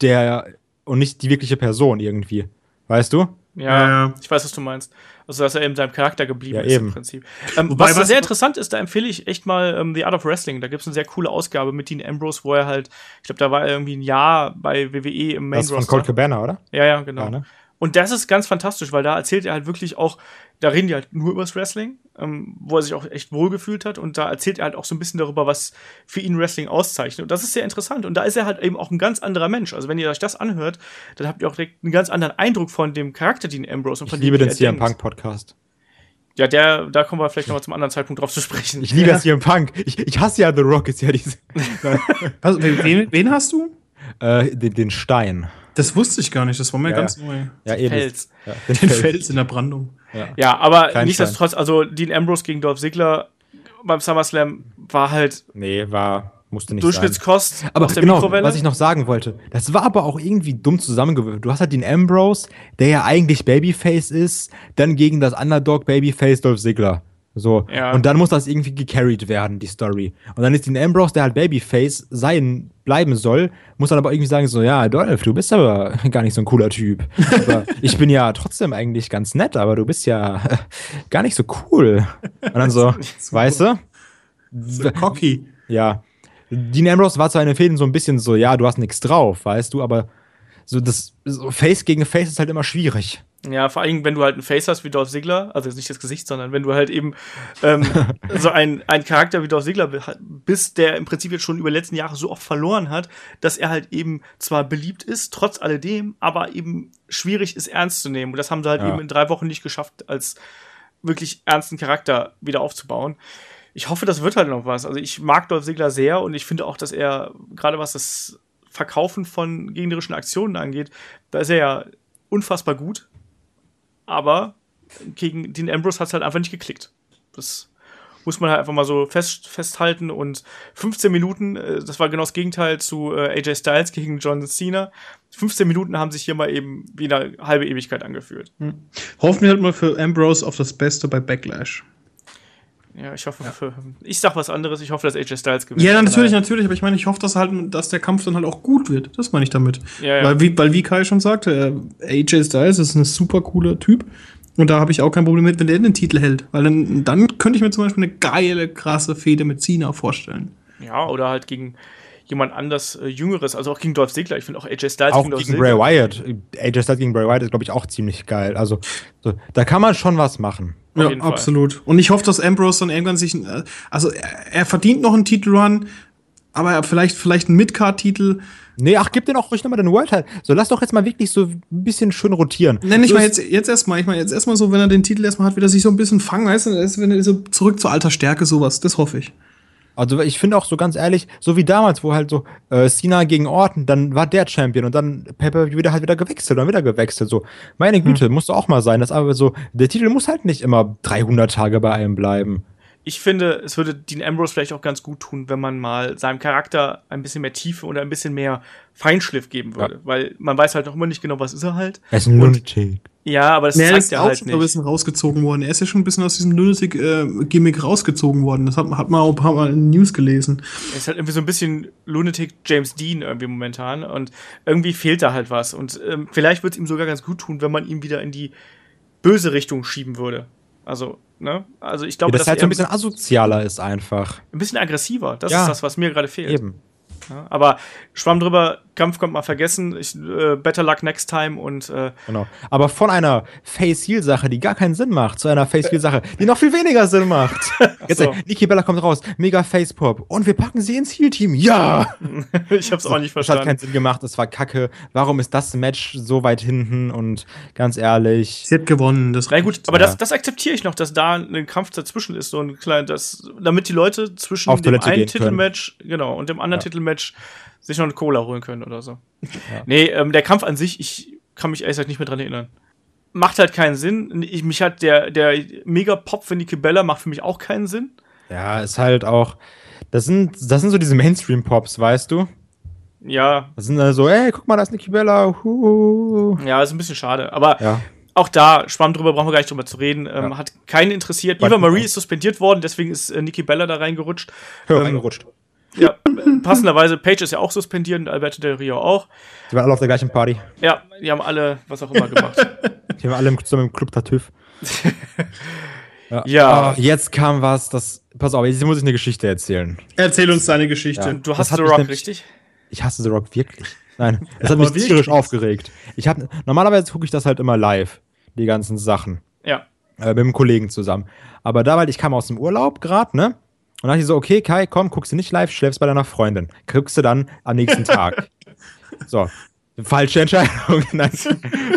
der, und nicht die wirkliche Person irgendwie. Weißt du? Ja, ja, ich weiß, was du meinst. Also, dass er eben seinem Charakter geblieben ja, ist eben. im Prinzip. Ähm, Wobei, was, was sehr interessant ist, da empfehle ich echt mal ähm, The Art of Wrestling. Da gibt es eine sehr coole Ausgabe mit Dean Ambrose, wo er halt, ich glaube, da war er irgendwie ein Jahr bei WWE im Main das Roster. von Colt Cabana, oder? Ja, ja, genau. Ja, ne? Und das ist ganz fantastisch, weil da erzählt er halt wirklich auch, da reden die halt nur übers Wrestling, ähm, wo er sich auch echt wohlgefühlt hat. Und da erzählt er halt auch so ein bisschen darüber, was für ihn Wrestling auszeichnet. Und das ist sehr interessant. Und da ist er halt eben auch ein ganz anderer Mensch. Also wenn ihr euch das anhört, dann habt ihr auch direkt einen ganz anderen Eindruck von dem Charakter Dean Ambrose und von ich liebe den CM Punk Podcast. Ja, der, da kommen wir vielleicht nochmal zum anderen Zeitpunkt drauf zu sprechen. Ich liebe ja. CM Punk. Ich, ich hasse ja The Rock, ist ja diese. also, wen, wen hast du? Äh, den, den Stein. Das wusste ich gar nicht, das war mir ja, ganz neu. Ja, eben. Fels. Ja, den, den Fels in der Brandung. Ja, ja aber Kein nichtsdestotrotz, also Dean Ambrose gegen Dolph Ziggler beim SummerSlam war halt. Nee, war. Musste nicht Durchschnittskost sein. Aber genau, Mikrowelle. was ich noch sagen wollte, das war aber auch irgendwie dumm zusammengewürfelt. Du hast halt den Ambrose, der ja eigentlich Babyface ist, dann gegen das Underdog Babyface Dolph Ziggler. So. Ja. Und dann muss das irgendwie gecarried werden, die Story. Und dann ist den Ambrose, der halt Babyface sein, bleiben soll, muss dann aber irgendwie sagen, so, ja, Dolph, du bist aber gar nicht so ein cooler Typ. aber ich bin ja trotzdem eigentlich ganz nett, aber du bist ja gar nicht so cool. Und dann so, weißt du? So cocky. Ja. Dean Ambrose war zwar in den Fäden so ein bisschen so, ja, du hast nichts drauf, weißt du, aber so das so Face gegen Face ist halt immer schwierig. Ja, vor allem, wenn du halt ein Face hast wie Dolph Ziggler, also nicht das Gesicht, sondern wenn du halt eben ähm, so ein, ein Charakter wie Dolph Ziggler bist, der im Prinzip jetzt schon über die letzten Jahre so oft verloren hat, dass er halt eben zwar beliebt ist, trotz alledem, aber eben schwierig ist, ernst zu nehmen. Und das haben sie halt ja. eben in drei Wochen nicht geschafft, als wirklich ernsten Charakter wieder aufzubauen. Ich hoffe, das wird halt noch was. Also ich mag Dolph Ziggler sehr und ich finde auch, dass er, gerade was das Verkaufen von gegnerischen Aktionen angeht, da ist er ja unfassbar gut aber gegen den Ambrose hat es halt einfach nicht geklickt. Das muss man halt einfach mal so fest, festhalten. Und 15 Minuten, äh, das war genau das Gegenteil zu äh, AJ Styles gegen John Cena. 15 Minuten haben sich hier mal eben wie eine halbe Ewigkeit angefühlt. Hm. Hoffen wir halt mal für Ambrose auf das Beste bei Backlash. Ja, ich hoffe, ja. Für, ich sag was anderes. Ich hoffe, dass AJ Styles gewinnt. Ja, natürlich, natürlich. Aber ich meine, ich hoffe, dass halt, dass der Kampf dann halt auch gut wird. Das meine ich damit. Ja, ja. Weil, wie, weil, wie Kai schon sagte, äh, AJ Styles ist ein super cooler Typ. Und da habe ich auch kein Problem mit, wenn der den Titel hält. Weil dann, dann könnte ich mir zum Beispiel eine geile, krasse Fehde mit Cena vorstellen. Ja, oder halt gegen jemand anders äh, Jüngeres, also auch gegen Dolph Ziggler. Ich finde auch AJ Styles auch gegen, gegen Bray Wyatt. AJ Styles gegen Bray Wyatt ist, glaube ich, auch ziemlich geil. Also, so, da kann man schon was machen. Ja, absolut. Und ich hoffe, dass Ambrose dann irgendwann sich, äh, also er, er verdient noch einen Titelrun, aber vielleicht, vielleicht einen Midcard-Titel. Nee, ach, gib dir auch ruhig nochmal den World halt. So, lass doch jetzt mal wirklich so ein bisschen schön rotieren. Nenn ich mal jetzt, jetzt erstmal, ich meine jetzt erstmal so, wenn er den Titel erstmal hat, wieder sich so ein bisschen fangen, weißt du, wenn er so zurück zur alter Stärke, sowas, das hoffe ich. Also ich finde auch so ganz ehrlich, so wie damals, wo halt so äh, Cena gegen Orton, dann war der Champion und dann Pepper wieder halt wieder gewechselt und wieder gewechselt. So, meine Güte, hm. muss doch auch mal sein. dass aber so, der Titel muss halt nicht immer 300 Tage bei einem bleiben. Ich finde, es würde Dean Ambrose vielleicht auch ganz gut tun, wenn man mal seinem Charakter ein bisschen mehr Tiefe oder ein bisschen mehr Feinschliff geben würde. Ja. Weil man weiß halt noch immer nicht genau, was ist er halt. Er ist ein Lunatic. Ja, aber das nee, zeigt er halt nicht. Er ist ein bisschen rausgezogen worden. Er ist ja schon ein bisschen aus diesem Lunatic-Gimmick äh, rausgezogen worden. Das hat, hat man auch ein paar Mal in den News gelesen. Er ist halt irgendwie so ein bisschen Lunatic James Dean irgendwie momentan. Und irgendwie fehlt da halt was. Und ähm, vielleicht wird es ihm sogar ganz gut tun, wenn man ihn wieder in die böse Richtung schieben würde. Also, ne? Also ich glaube, ja, dass halt so ein bisschen asozialer ist einfach. Ein bisschen aggressiver. Das ja, ist das, was mir gerade fehlt. Eben. Ja, aber Schwamm drüber, Kampf kommt mal vergessen. Ich, äh, better luck next time und äh, genau. Aber von einer Face-Heal-Sache, die gar keinen Sinn macht, zu einer Face-Heal-Sache, die noch viel weniger Sinn macht. Jetzt, so. Niki Bella kommt raus, mega Face-Pop und wir packen sie ins Heal-Team. Ja! ich hab's auch nicht verstanden. Das hat keinen Sinn gemacht, es war kacke. Warum ist das Match so weit hinten? Und ganz ehrlich. Sie hat gewonnen. Das Na gut, aber ja. das, das akzeptiere ich noch, dass da ein Kampf dazwischen ist, so ein kleiner, das, damit die Leute zwischen Auf dem einen Titelmatch, genau, und dem anderen ja. Titelmatch sich noch eine Cola holen können oder so. Ja. Nee, ähm, der Kampf an sich, ich kann mich ehrlich gesagt nicht mehr dran erinnern. Macht halt keinen Sinn. Ich, mich hat der, der Mega-Pop für Nikki Bella macht für mich auch keinen Sinn. Ja, ist halt auch. Das sind, das sind so diese Mainstream-Pops, weißt du? Ja. Das sind dann so, ey, guck mal, das ist Nikki Bella. Huhu. Ja, ist ein bisschen schade. Aber ja. auch da, Schwamm drüber, brauchen wir gar nicht drüber zu reden. Ähm, ja. Hat keinen interessiert. Eva Marie ist suspendiert worden, deswegen ist äh, Nikki Bella da reingerutscht. Ja, ähm, reingerutscht. Ja, passenderweise, Page ist ja auch suspendiert und Alberto Del Rio auch. Die waren alle auf der gleichen Party. Ja, die haben alle was auch immer gemacht. die waren alle im, zusammen im Club Tartüff. ja. ja. Oh, jetzt kam was, das. Pass auf, jetzt muss ich eine Geschichte erzählen. Erzähl uns deine Geschichte. Ja. Du hast The Rock, nämlich, richtig? Ich hasse The Rock wirklich. Nein, es hat mich tierisch aufgeregt. Ich hab, normalerweise gucke ich das halt immer live, die ganzen Sachen. Ja. Äh, mit einem Kollegen zusammen. Aber da, weil ich kam aus dem Urlaub gerade, ne? Und dann dachte ich so, okay, Kai, komm, guckst du nicht live, schläfst bei deiner Freundin. Guckst du dann am nächsten Tag. so. Falsche Entscheidung. Nein.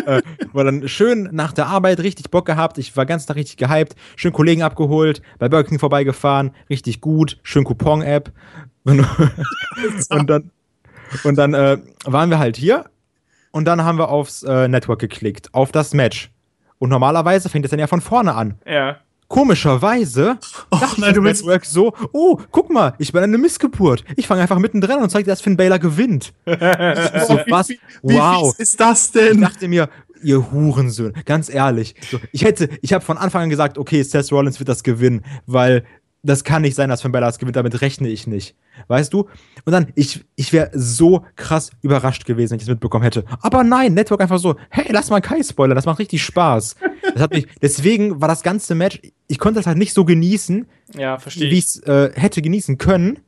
äh, war dann schön nach der Arbeit richtig Bock gehabt. Ich war ganz Tag richtig gehypt. Schön Kollegen abgeholt, bei Burger King vorbeigefahren. Richtig gut. Schön Coupon-App. und dann, und dann äh, waren wir halt hier. Und dann haben wir aufs äh, Network geklickt. Auf das Match. Und normalerweise fängt es dann ja von vorne an. Ja. Komischerweise oh, nein, du willst Network so, oh, guck mal, ich bin eine Missgeburt. Ich fange einfach mittendrin an und zeige dir, dass Finn Baylor gewinnt. so, was? Wie, wie, wow. Wie ist das denn? Ich dachte mir, ihr Hurensöhne, ganz ehrlich. So, ich hätte, ich habe von Anfang an gesagt, okay, Seth Rollins wird das gewinnen, weil das kann nicht sein, dass Finn Balor das gewinnt, damit rechne ich nicht. Weißt du? Und dann, ich, ich wäre so krass überrascht gewesen, wenn ich das mitbekommen hätte. Aber nein, Network einfach so, hey, lass mal Kai spoilern, das macht richtig Spaß. Das hat mich, deswegen war das ganze Match, ich konnte das halt nicht so genießen, ja, verstehe wie ich es äh, hätte genießen können,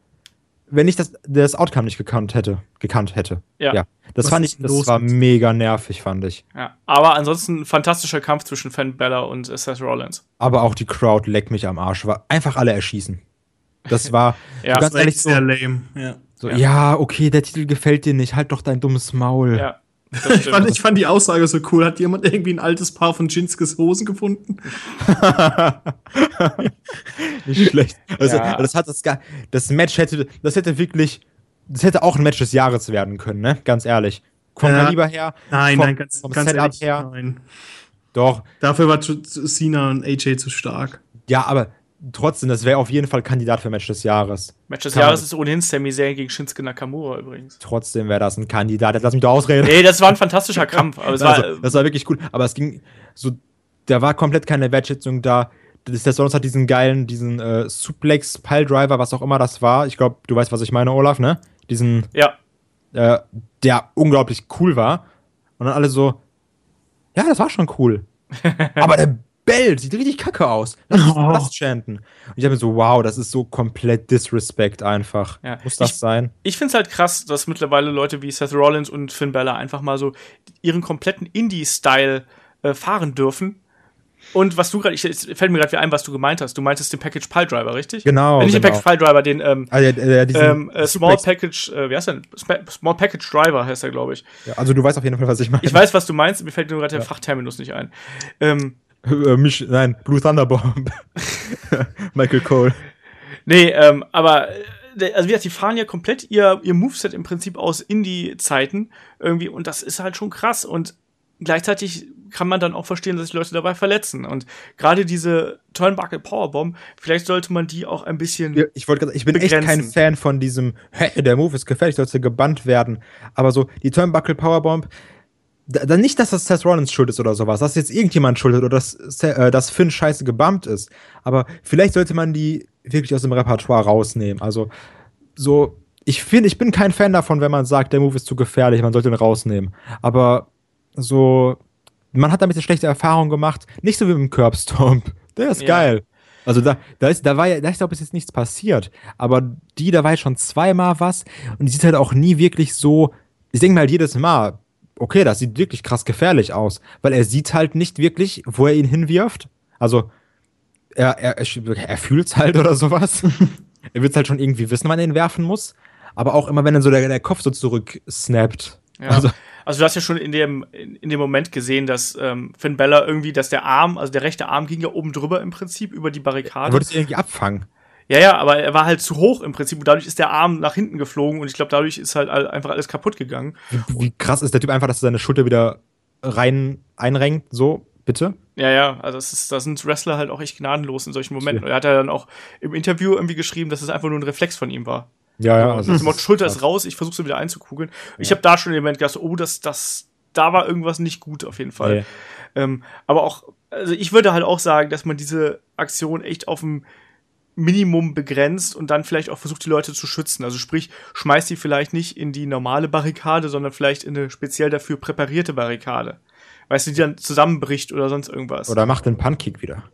wenn ich das, das Outcome nicht gekannt hätte. Gekannt hätte. Ja. ja. Das Was fand ich, das war mega nervig, fand ich. Ja. Aber ansonsten fantastischer Kampf zwischen Fan Bella und Seth Rollins. Aber auch die Crowd leckt mich am Arsch. War einfach alle erschießen. Das war ja, ganz ehrlich so, sehr lame. Ja. So, ja. ja, okay, der Titel gefällt dir nicht. Halt doch dein dummes Maul. Ja. Ich fand, ich fand, die Aussage so cool. Hat jemand irgendwie ein altes Paar von Jinskes Hosen gefunden? Nicht schlecht. Also, ja. das hat das das Match hätte, das hätte wirklich, das hätte auch ein Match des Jahres werden können, ne? Ganz ehrlich. Vom ja. Kaliber her. Nein, vom, nein, ganz, vom ganz Setup ehrlich, her. Nein. Doch. Dafür war Cena und AJ zu stark. Ja, aber trotzdem, das wäre auf jeden Fall Kandidat für Match des Jahres. Match des Kann Jahres ist ohnehin Sami Zayn gegen Shinsuke Nakamura übrigens. Trotzdem wäre das ein Kandidat. Jetzt lass mich doch ausreden. Nee, das war ein fantastischer Kampf. Aber es also, war, das war wirklich cool. Aber es ging so, da war komplett keine Wertschätzung da. Der Sonst hat diesen geilen, diesen äh, Suplex, Piledriver, was auch immer das war. Ich glaube, du weißt, was ich meine, Olaf, ne? Diesen. Ja. Äh, der unglaublich cool war. Und dann alle so, ja, das war schon cool. Aber der bellt, sieht richtig kacke aus. Lass oh. das chanten. Und ich habe mir so, wow, das ist so komplett Disrespect einfach. Ja. Muss das ich, sein? Ich finde es halt krass, dass mittlerweile Leute wie Seth Rollins und Finn Balor einfach mal so ihren kompletten Indie-Style äh, fahren dürfen. Und was du gerade, ich fällt mir gerade wieder ein, was du gemeint hast. Du meintest den Package Pile Driver, richtig? Genau. Wenn nicht genau. den Package Pile Driver, den ähm, ah, ja, ja, ähm, äh, Small Package, äh, wie heißt der? Small Package Driver heißt er, glaube ich. Ja, also du weißt auf jeden Fall, was ich meine. Ich weiß, was du meinst, mir fällt nur gerade der Fachterminus nicht ein. Ähm, äh, mich, nein, Blue Thunderbomb. Michael Cole. Nee, ähm, aber äh, also wie gesagt, die fahren ja komplett ihr, ihr Moveset im Prinzip aus Indie-Zeiten irgendwie und das ist halt schon krass und gleichzeitig kann man dann auch verstehen, dass sich Leute dabei verletzen. Und gerade diese Turnbuckle Powerbomb, vielleicht sollte man die auch ein bisschen. Ja, ich wollte ich bin begrenzen. echt kein Fan von diesem, hey, der Move ist gefährlich, sollte gebannt werden. Aber so, die Turnbuckle Powerbomb, dann nicht, dass das Seth Rollins schuld ist oder sowas, dass jetzt irgendjemand schuld ist oder dass, äh, dass Finn scheiße gebumpt ist. Aber vielleicht sollte man die wirklich aus dem Repertoire rausnehmen. Also, so, ich finde, ich bin kein Fan davon, wenn man sagt, der Move ist zu gefährlich, man sollte ihn rausnehmen. Aber so, man hat damit eine schlechte Erfahrung gemacht. Nicht so wie mit dem Curbstomp. Der ist ja. geil. Also da, da ist, da war ja, da ist glaube ich jetzt nichts passiert. Aber die, da war ja schon zweimal was und die sieht halt auch nie wirklich so. Ich denke mir halt jedes Mal, okay, das sieht wirklich krass gefährlich aus, weil er sieht halt nicht wirklich, wo er ihn hinwirft. Also er, er, er, fühlt's halt oder sowas. er wird's halt schon irgendwie wissen, wann er ihn werfen muss. Aber auch immer, wenn dann so der, der Kopf so zurück snappt. Ja. Also, also du hast ja schon in dem, in, in dem Moment gesehen, dass ähm, Finn Bella irgendwie, dass der Arm, also der rechte Arm ging ja oben drüber im Prinzip über die Barrikade. Er wollte es irgendwie abfangen. Ja, ja, aber er war halt zu hoch im Prinzip und dadurch ist der Arm nach hinten geflogen und ich glaube, dadurch ist halt einfach alles kaputt gegangen. Wie, wie, krass ist der Typ einfach, dass er seine Schulter wieder rein einrenkt, so, bitte? Ja, ja, also das ist, da sind Wrestler halt auch echt gnadenlos in solchen Momenten. Und er hat ja dann auch im Interview irgendwie geschrieben, dass es einfach nur ein Reflex von ihm war. Ja, ja. Also das Schulter ist raus, ich versuche sie wieder einzukugeln. Ja. Ich habe da schon den Moment gedacht, oh, das, das, da war irgendwas nicht gut auf jeden Fall. Nee. Ähm, aber auch, also ich würde halt auch sagen, dass man diese Aktion echt auf dem Minimum begrenzt und dann vielleicht auch versucht, die Leute zu schützen. Also sprich, schmeißt die vielleicht nicht in die normale Barrikade, sondern vielleicht in eine speziell dafür präparierte Barrikade. Weißt du, die dann zusammenbricht oder sonst irgendwas. Oder macht den Puntkick wieder.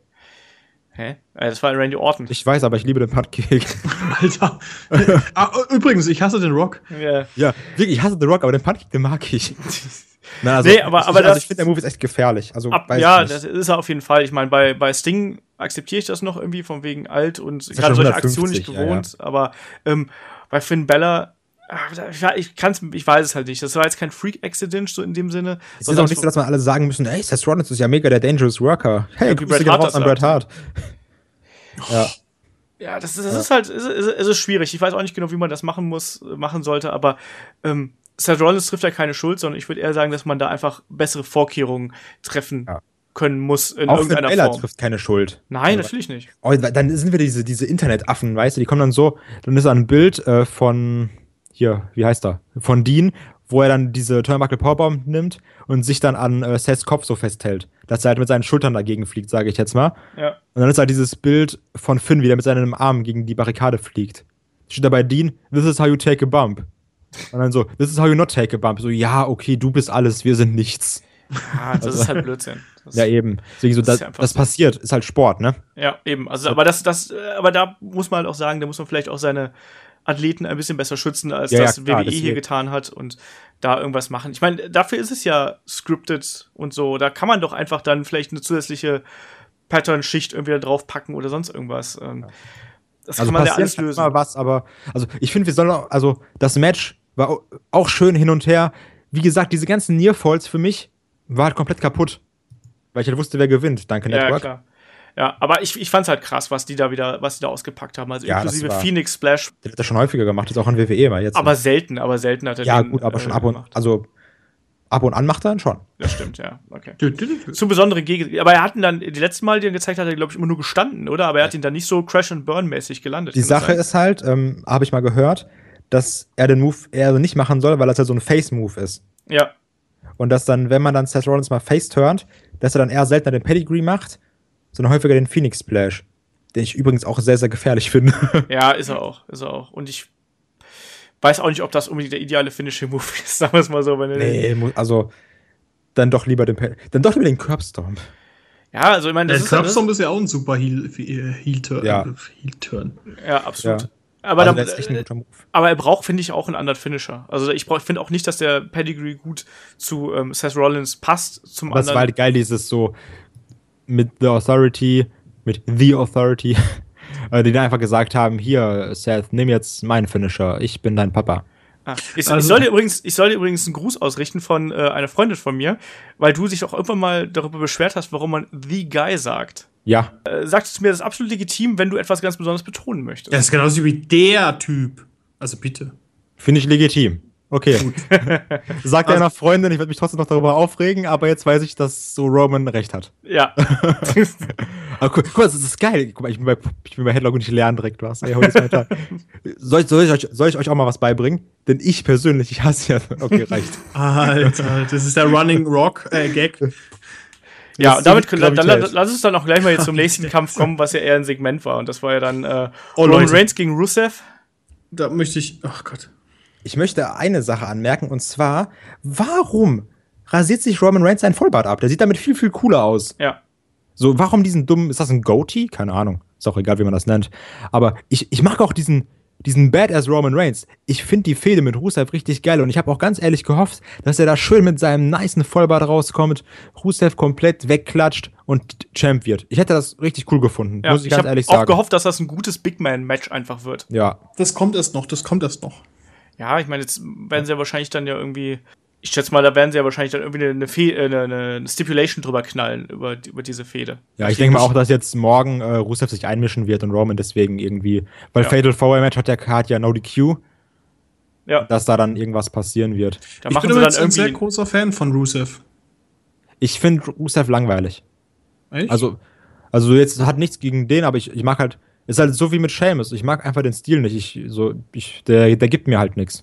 Hä? Äh, das war Randy Orton. Ich weiß, aber ich liebe den Puntkick. Alter. ah, übrigens, ich hasse den Rock. Ja. ja, wirklich, ich hasse den Rock, aber den Puntkick, den mag ich. Na, also, nee, aber, aber ich, also ich finde, der Move ist echt gefährlich. Also, ab, ja, das ist er auf jeden Fall. Ich meine, bei, bei Sting akzeptiere ich das noch irgendwie von wegen alt und gerade solche Aktionen nicht gewohnt. Ja, ja. Aber ähm, bei Finn Bella ich kann's, ich weiß es halt nicht. Das war jetzt kein Freak-Accident so in dem Sinne. Es ist auch nicht so, dass man alle sagen müssen, hey, Seth Rollins ist ja mega der Dangerous Worker. Hey, ja, Bret Hart an Bret Hart. ja. Ja, das, ist, das ja. ist halt, es ist, ist, ist schwierig. Ich weiß auch nicht genau, wie man das machen muss, machen sollte, aber ähm, Seth Rollins trifft ja keine Schuld, sondern ich würde eher sagen, dass man da einfach bessere Vorkehrungen treffen ja. können muss in auch irgendeiner Finn Form. trifft keine Schuld. Nein, also, natürlich nicht. Oh, dann sind wir diese, diese Internetaffen, weißt du, die kommen dann so, dann ist da ein Bild äh, von, hier, wie heißt er? Von Dean, wo er dann diese Turnbuckle Powerbomb nimmt und sich dann an äh, Seths Kopf so festhält, dass er halt mit seinen Schultern dagegen fliegt, sage ich jetzt mal. Ja. Und dann ist halt dieses Bild von Finn, wie er mit seinem Arm gegen die Barrikade fliegt. Steht da bei Dean, this is how you take a bump. Und dann so, this is how you not take a bump. So, ja, okay, du bist alles, wir sind nichts. Ja, das also, ist halt Blödsinn. Das, ja, eben. Deswegen so, das, das, das passiert, ist halt Sport, ne? Ja, eben. Also, aber das, das, aber da muss man halt auch sagen, da muss man vielleicht auch seine Athleten ein bisschen besser schützen, als ja, das ja, klar, WWE hier getan hat und da irgendwas machen. Ich meine, dafür ist es ja scripted und so. Da kann man doch einfach dann vielleicht eine zusätzliche Pattern-Schicht irgendwie da draufpacken oder sonst irgendwas. Ähm, das also kann man ja alles lösen. Mal was, aber also ich finde, wir sollen auch, also das Match war auch schön hin und her. Wie gesagt, diese ganzen Nearfalls für mich war halt komplett kaputt. Weil ich halt wusste, wer gewinnt. Danke, Network. Ja, klar. Ja, aber ich, ich fand's halt krass, was die da wieder, was die da ausgepackt haben. Also ja, inklusive Phoenix Splash. Der hat das schon häufiger gemacht, ist auch in WWE mal jetzt. Aber selten, aber selten hat er Ja, den, gut, aber äh, schon ab und gemacht. also ab und an macht er dann schon. Das stimmt, ja. Okay. Zu besonderen Gegend. Aber er hat ihn dann, die letzten Mal, die er gezeigt hat, hat er, glaube ich, immer nur gestanden, oder? Aber er hat ihn dann nicht so Crash and Burn-mäßig gelandet. Die Sache ist halt, ähm, habe ich mal gehört, dass er den Move eher nicht machen soll, weil das ja so ein Face-Move ist. Ja. Und dass dann, wenn man dann Seth Rollins mal face turnt, dass er dann eher seltener den Pedigree macht sondern häufiger den Phoenix Splash. Den ich übrigens auch sehr, sehr gefährlich finde. Ja, ist er auch. Ist er auch. Und ich weiß auch nicht, ob das unbedingt der ideale Finishing-Move ist, sagen wir es mal so. Wenn nee, also dann doch lieber den, dann doch lieber den Curbstorm. Ja, also ich meine, das der ist Curbstorm ist ja auch ein super Heel-Turn. Ja. Heel ja, absolut. Ja. Aber, also da, aber er braucht, finde ich, auch einen anderen Finisher. Also ich, ich finde auch nicht, dass der Pedigree gut zu ähm, Seth Rollins passt. Zum aber anderen. war halt geil, dieses so mit The Authority, mit The Authority, äh, die dann einfach gesagt haben, hier, Seth, nimm jetzt meinen Finisher, ich bin dein Papa. Ah, ich, also, ich, soll dir übrigens, ich soll dir übrigens einen Gruß ausrichten von äh, einer Freundin von mir, weil du dich auch irgendwann mal darüber beschwert hast, warum man The Guy sagt. Ja. Äh, sagtest du mir, das ist absolut legitim, wenn du etwas ganz besonders betonen möchtest. Das ist genauso wie der Typ. Also bitte. Finde ich legitim. Okay. Sagt also, einer Freundin, ich werde mich trotzdem noch darüber aufregen, aber jetzt weiß ich, dass so Roman recht hat. Ja. aber guck, guck mal, das ist geil. Guck mal, ich bin bei, ich bin bei Headlock und ich lerne direkt was. Ey, soll, soll, ich euch, soll ich euch auch mal was beibringen? Denn ich persönlich, ich hasse ja. Okay, reicht. Alter, das ist der Running Rock äh, Gag. Ja, und damit können, dann, dann, lass uns dann auch gleich mal jetzt zum nächsten Kampf kommen, was ja eher ein Segment war. Und das war ja dann äh, oh, Roman Reigns gegen Rusev. Da möchte ich, ach oh Gott. Ich möchte eine Sache anmerken und zwar, warum rasiert sich Roman Reigns seinen Vollbart ab? Der sieht damit viel, viel cooler aus. Ja. So, warum diesen dummen, ist das ein Goatee? Keine Ahnung. Ist auch egal, wie man das nennt. Aber ich, ich mag auch diesen, diesen Badass Roman Reigns. Ich finde die Fehde mit Rusev richtig geil und ich habe auch ganz ehrlich gehofft, dass er da schön mit seinem niceen Vollbart rauskommt, Rusev komplett wegklatscht und Champ wird. Ich hätte das richtig cool gefunden, ja, muss ich, ich ganz ehrlich sagen. Ich habe auch gehofft, dass das ein gutes Big Man Match einfach wird. Ja. Das kommt erst noch, das kommt erst noch. Ja, ich meine, jetzt werden sie ja wahrscheinlich dann ja irgendwie, ich schätze mal, da werden sie ja wahrscheinlich dann irgendwie eine, Fe äh, eine, eine Stipulation drüber knallen über, über diese Fehde. Ja, ich denke mal auch, dass jetzt morgen äh, Rusev sich einmischen wird und Roman deswegen irgendwie, weil ja. Fatal Four Match hat der Card ja No DQ. Ja. Dass da dann irgendwas passieren wird. Da ich bin irgendwie ein sehr großer Fan von Rusev. Ich finde Rusev langweilig. Echt? Also, also jetzt hat nichts gegen den, aber ich, ich mag halt, ist halt so wie mit Seamus. Ich mag einfach den Stil nicht. Ich, so, ich, der, der gibt mir halt nichts.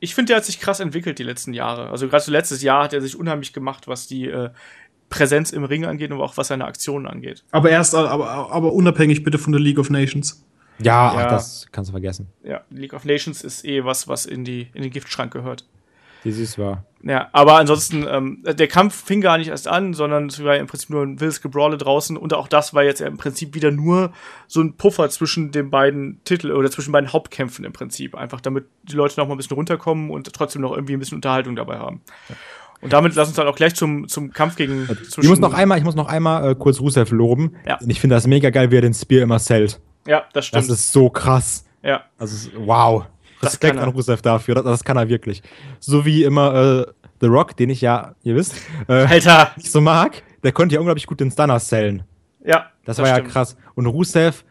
Ich finde, der hat sich krass entwickelt die letzten Jahre. Also gerade so letztes Jahr hat er sich unheimlich gemacht, was die äh, Präsenz im Ring angeht und auch was seine Aktionen angeht. Aber erst, aber, aber unabhängig bitte von der League of Nations. Ja, ja. Ach, das kannst du vergessen. Ja, League of Nations ist eh was, was in, die, in den Giftschrank gehört. Dieses war. Ja, aber ansonsten, ähm, der Kampf fing gar nicht erst an, sondern es war im Prinzip nur ein wildes Gebrawle draußen und auch das war jetzt im Prinzip wieder nur so ein Puffer zwischen den beiden Titeln oder zwischen beiden Hauptkämpfen im Prinzip. Einfach damit die Leute noch mal ein bisschen runterkommen und trotzdem noch irgendwie ein bisschen Unterhaltung dabei haben. Und damit lass uns dann auch gleich zum, zum Kampf gegen. Ich muss noch einmal, ich muss noch einmal äh, kurz Rusev loben. Ja. Ich finde das mega geil, wie er den Spear immer zählt. Ja, das stimmt. Das ist so krass. Ja. Also, wow. Respekt an Rusev dafür, das, das, kann er wirklich. So wie immer äh, The Rock, den ich ja, ihr wisst, äh, Alter. nicht so mag, der konnte ja unglaublich gut den Stunner zählen. Ja. Das, das war stimmt. ja krass. Und Rusev,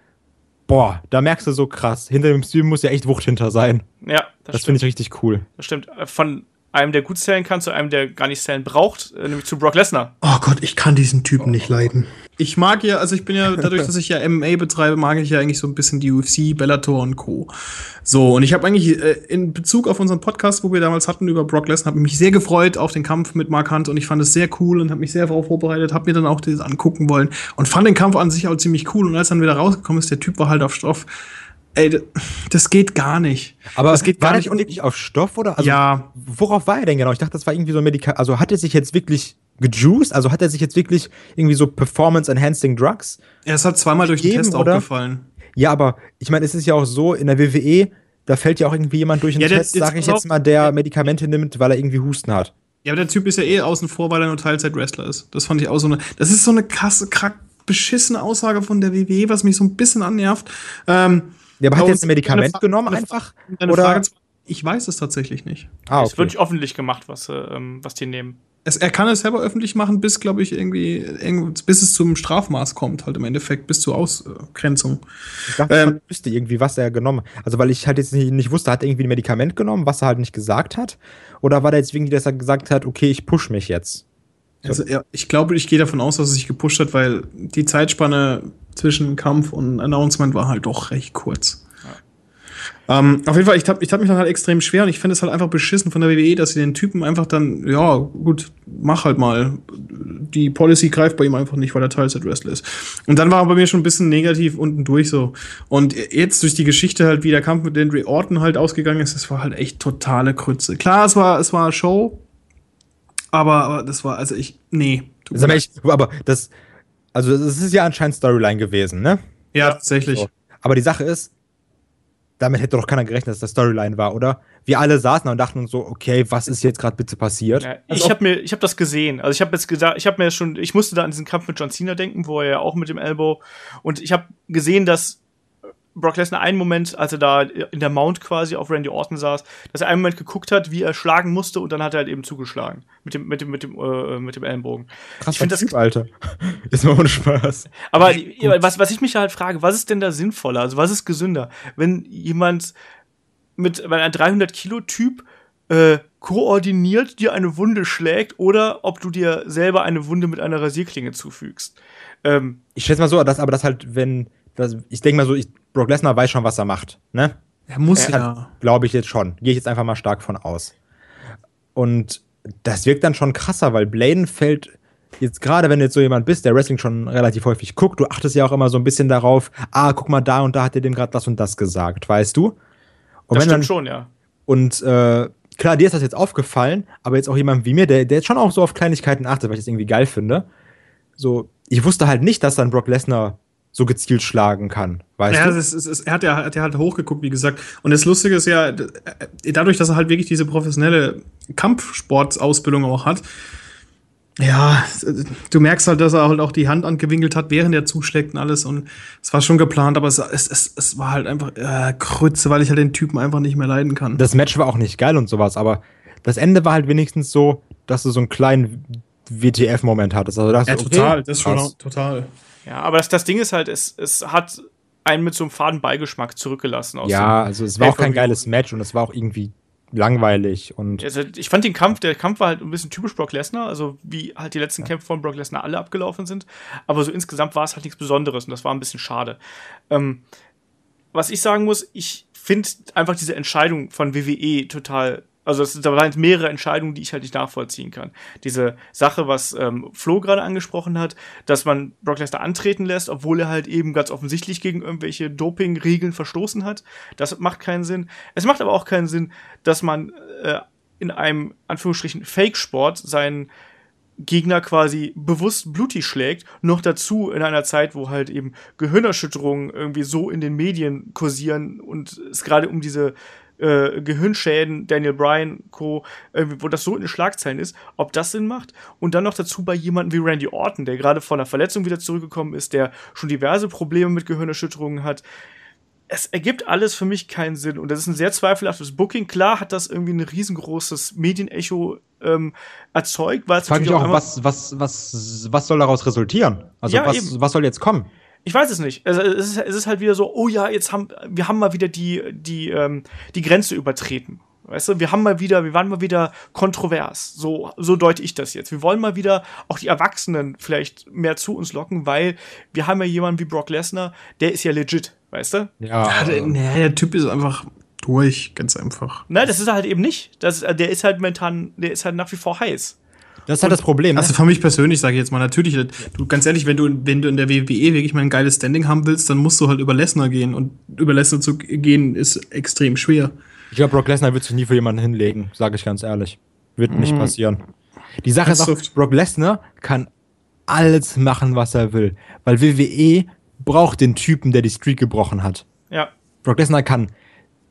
boah, da merkst du so krass. Hinter dem Stream muss ja echt Wucht hinter sein. Ja, das, das finde ich richtig cool. Das stimmt. Äh, von einem, der gut zählen kann, zu einem, der gar nicht zählen braucht, äh, nämlich zu Brock Lesnar. Oh Gott, ich kann diesen Typen oh. nicht leiden. Ich mag ja, also ich bin ja, dadurch, dass ich ja MMA betreibe, mag ich ja eigentlich so ein bisschen die UFC, Bellator und Co. So, und ich habe eigentlich äh, in Bezug auf unseren Podcast, wo wir damals hatten über Brock Lesnar, habe mich sehr gefreut auf den Kampf mit Mark Hunt und ich fand es sehr cool und habe mich sehr darauf vorbereitet, habe mir dann auch das angucken wollen und fand den Kampf an sich auch ziemlich cool und als dann wieder rausgekommen ist, der Typ war halt auf Stoff Ey, das geht gar nicht. Aber das geht gar nicht. Und nicht auf Stoff oder? Also, ja. Worauf war er denn genau? Ich dachte, das war irgendwie so ein Medikament. Also hat er sich jetzt wirklich gejuiced? Also hat er sich jetzt wirklich irgendwie so Performance-Enhancing Drugs? Er ist halt zweimal durch den Test oder? aufgefallen. Ja, aber ich meine, es ist ja auch so, in der WWE, da fällt ja auch irgendwie jemand durch den ja, Test, sag ich jetzt mal, der Medikamente nimmt, weil er irgendwie Husten hat. Ja, aber der Typ ist ja eh außen vor, weil er nur Teilzeit-Wrestler ist. Das fand ich auch so eine. Das ist so eine krasse, krack beschissene Aussage von der WWE, was mich so ein bisschen annervt. Ähm, ja, aber hat er jetzt ein Medikament Frage, genommen einfach? oder? Frage, ich weiß es tatsächlich nicht. Ah, okay. Es wird nicht öffentlich gemacht, was, äh, ähm, was die nehmen. Es, er kann es selber öffentlich machen, bis, glaube ich, irgendwie, bis es zum Strafmaß kommt, halt im Endeffekt, bis zur Ausgrenzung. Ich dachte, ähm, ich wüsste irgendwie, was er genommen hat. Also, weil ich halt jetzt nicht, nicht wusste, hat er irgendwie ein Medikament genommen, was er halt nicht gesagt hat? Oder war der jetzt irgendwie, dass er gesagt hat, okay, ich push mich jetzt? Also, ja, ich glaube, ich gehe davon aus, dass er sich gepusht hat, weil die Zeitspanne zwischen Kampf und Announcement war halt doch recht kurz. Ja. Ähm, auf jeden Fall, ich tat, ich tat mich dann halt extrem schwer und ich finde es halt einfach beschissen von der WWE, dass sie den Typen einfach dann, ja, gut, mach halt mal. Die Policy greift bei ihm einfach nicht, weil er Teilzeit-Wrestler ist. Und dann war er bei mir schon ein bisschen negativ unten durch so. Und jetzt durch die Geschichte halt, wie der Kampf mit Andre Orton halt ausgegangen ist, das war halt echt totale Krütze. Klar, es war, es war Show, aber, aber das war, also ich, nee. Sag ich, aber das, also es ist ja anscheinend Storyline gewesen, ne? Ja, tatsächlich. So. Aber die Sache ist, damit hätte doch keiner gerechnet, dass das Storyline war, oder? Wir alle saßen und dachten uns so, okay, was ist jetzt gerade bitte passiert? Ja, ich habe mir, ich habe das gesehen. Also ich habe jetzt gesagt, ich habe mir schon, ich musste da an diesen Kampf mit John Cena denken, wo er ja auch mit dem Elbow und ich habe gesehen, dass Brock Lesnar einen Moment, als er da in der Mount quasi auf Randy Orton saß, dass er einen Moment geguckt hat, wie er schlagen musste und dann hat er halt eben zugeschlagen mit dem mit dem mit dem äh, mit dem Ellenbogen. Krass, ich finde das Alter. Ist mal ohne Spaß. Aber was was ich mich halt frage, was ist denn da sinnvoller? Also was ist gesünder, wenn jemand mit wenn ein 300 Kilo Typ äh, koordiniert dir eine Wunde schlägt oder ob du dir selber eine Wunde mit einer Rasierklinge zufügst. Ähm, ich schätze mal so, dass, aber das halt, wenn, das, ich denke mal so, ich, Brock Lesnar weiß schon, was er macht, ne? Er muss ja. Glaube ich jetzt schon. Gehe ich jetzt einfach mal stark von aus. Und das wirkt dann schon krasser, weil Bladen fällt jetzt gerade, wenn du jetzt so jemand bist, der Wrestling schon relativ häufig guckt, du achtest ja auch immer so ein bisschen darauf, ah, guck mal da und da hat er dem gerade das und das gesagt, weißt du? Und das stimmt dann, schon, ja. Und äh, klar, dir ist das jetzt aufgefallen, aber jetzt auch jemand wie mir, der, der jetzt schon auch so auf Kleinigkeiten achtet, weil ich das irgendwie geil finde. So, ich wusste halt nicht, dass dann Brock Lesnar so gezielt schlagen kann. Weißt ja, du? Es, es, es, er hat ja, hat ja halt hochgeguckt, wie gesagt. Und das Lustige ist ja, dadurch, dass er halt wirklich diese professionelle Kampfsportausbildung auch hat, ja, du merkst halt, dass er halt auch die Hand angewinkelt hat, während er zuschlägt und alles. Und es war schon geplant, aber es, es, es, es war halt einfach äh, Krütze, weil ich halt den Typen einfach nicht mehr leiden kann. Das Match war auch nicht geil und sowas, aber das Ende war halt wenigstens so, dass du so einen kleinen WTF-Moment hattest. Also das, ja, okay, total, das ist schon total. Ja, aber das, das Ding ist halt, es, es hat einen mit so einem faden Beigeschmack zurückgelassen. ja, also es war auch kein geiles Match und es war auch irgendwie langweilig und. Also ich fand den Kampf, der Kampf war halt ein bisschen typisch Brock Lesnar, also wie halt die letzten Kämpfe von Brock Lesnar alle abgelaufen sind. Aber so insgesamt war es halt nichts Besonderes und das war ein bisschen schade. Ähm, was ich sagen muss, ich finde einfach diese Entscheidung von WWE total also es, da waren jetzt mehrere Entscheidungen, die ich halt nicht nachvollziehen kann. Diese Sache, was ähm, Flo gerade angesprochen hat, dass man Brock Lesnar antreten lässt, obwohl er halt eben ganz offensichtlich gegen irgendwelche Doping-Regeln verstoßen hat, das macht keinen Sinn. Es macht aber auch keinen Sinn, dass man äh, in einem Anführungsstrichen Fake-Sport seinen Gegner quasi bewusst blutig schlägt, noch dazu in einer Zeit, wo halt eben Gehirnerschütterungen irgendwie so in den Medien kursieren und es gerade um diese äh, Gehirnschäden, Daniel Bryan, Co., äh, wo das so in den Schlagzeilen ist, ob das Sinn macht. Und dann noch dazu bei jemandem wie Randy Orton, der gerade von einer Verletzung wieder zurückgekommen ist, der schon diverse Probleme mit Gehirnerschütterungen hat. Es ergibt alles für mich keinen Sinn. Und das ist ein sehr zweifelhaftes Booking. Klar hat das irgendwie ein riesengroßes Medienecho ähm, erzeugt, weil es Frag mich auch, was, was, was, was soll daraus resultieren? Also ja, was, was soll jetzt kommen? Ich weiß es nicht. Es, ist, es ist halt wieder so, oh ja, jetzt haben wir haben mal wieder die die ähm, die Grenze übertreten. Weißt du, wir haben mal wieder, wir waren mal wieder kontrovers. So, so deute ich das jetzt. Wir wollen mal wieder auch die Erwachsenen vielleicht mehr zu uns locken, weil wir haben ja jemanden wie Brock Lesnar, der ist ja legit, weißt du? Ja. ja der, nee, der Typ ist einfach durch, ganz einfach. Nein, das ist er halt eben nicht. Das, der ist halt momentan, der ist halt nach wie vor heiß. Das ist halt das Problem. Ne? Also für mich persönlich sage ich jetzt mal, natürlich, du ganz ehrlich, wenn du, wenn du in der WWE wirklich mal ein geiles Standing haben willst, dann musst du halt über Lesnar gehen. Und über Lesnar zu gehen ist extrem schwer. Ich glaube, Brock Lesnar wird sich nie für jemanden hinlegen, sage ich ganz ehrlich. Wird nicht mhm. passieren. Die Sache ist auch, Brock Lesnar kann alles machen, was er will. Weil WWE braucht den Typen, der die Streak gebrochen hat. Ja. Brock Lesnar kann.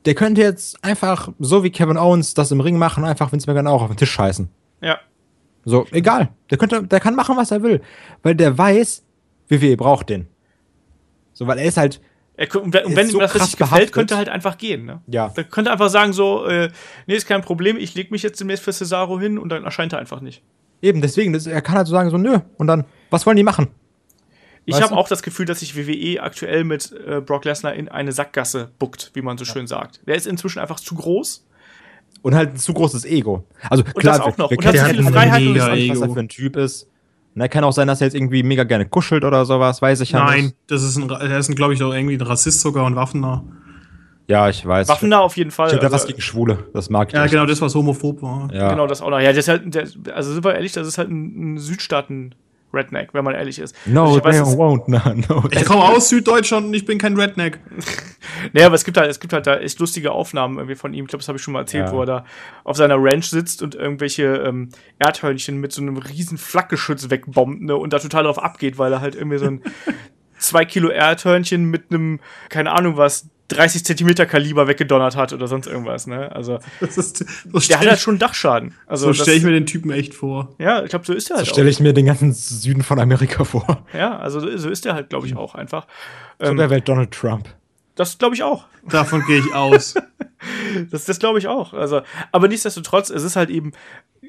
Der könnte jetzt einfach, so wie Kevin Owens das im Ring machen, einfach Vince McMahon auch auf den Tisch scheißen. Ja. So, egal. Der, könnte, der kann machen, was er will. Weil der weiß, WWE braucht den. So, weil er ist halt. Er, und wenn, wenn so ihm das richtig gefällt, könnte er halt einfach gehen. Ne? Ja. Der könnte einfach sagen so, äh, nee, ist kein Problem, ich leg mich jetzt demnächst für Cesaro hin und dann erscheint er einfach nicht. Eben, deswegen, das, er kann halt so sagen so, nö. Und dann, was wollen die machen? Ich habe auch das Gefühl, dass sich WWE aktuell mit äh, Brock Lesnar in eine Sackgasse buckt, wie man so ja. schön sagt. Der ist inzwischen einfach zu groß und halt ein zu großes Ego. Also und klar, auch noch. wir, wir kennen halt Freiheit mega und nicht, was er für ein Typ ist. Na, kann auch sein, dass er jetzt irgendwie mega gerne kuschelt oder sowas, weiß ich ja Nein, nicht. das ist ein, er ist, glaube ich, auch irgendwie ein Rassist sogar und Waffennah. Ja, ich weiß. Waffennah auf jeden Fall. Ich habe also, was gegen Schwule, das mag ich. Ja, genau, das was homophob war. Ja. Genau, das auch noch. Ja, das ist halt, also sind wir ehrlich, das ist halt ein, ein Südstaaten Redneck, wenn man ehrlich ist. No, also weiß, won't, no, no. Ich komme aus Süddeutschland und ich bin kein Redneck. naja, aber es gibt halt, es gibt halt da echt lustige Aufnahmen irgendwie von ihm. Ich glaube, das habe ich schon mal erzählt, ja. wo er da auf seiner Ranch sitzt und irgendwelche ähm, Erdhörnchen mit so einem riesen Flakgeschütz wegbombt, ne, und da total drauf abgeht, weil er halt irgendwie so ein zwei Kilo Erdhörnchen mit einem, keine Ahnung was, 30 Zentimeter Kaliber weggedonnert hat oder sonst irgendwas, ne? Also ist, so der hat halt schon Dachschaden. Also so stelle ich mir den Typen echt vor. Ja, ich glaube, so ist er halt. So stelle ich mir den ganzen Süden von Amerika vor. Ja, also so ist er halt, glaube ich, auch einfach. So ähm, der Welt Donald Trump. Das glaube ich auch. Davon gehe ich aus. Das, das glaube ich auch. Also, aber nichtsdestotrotz, es ist halt eben,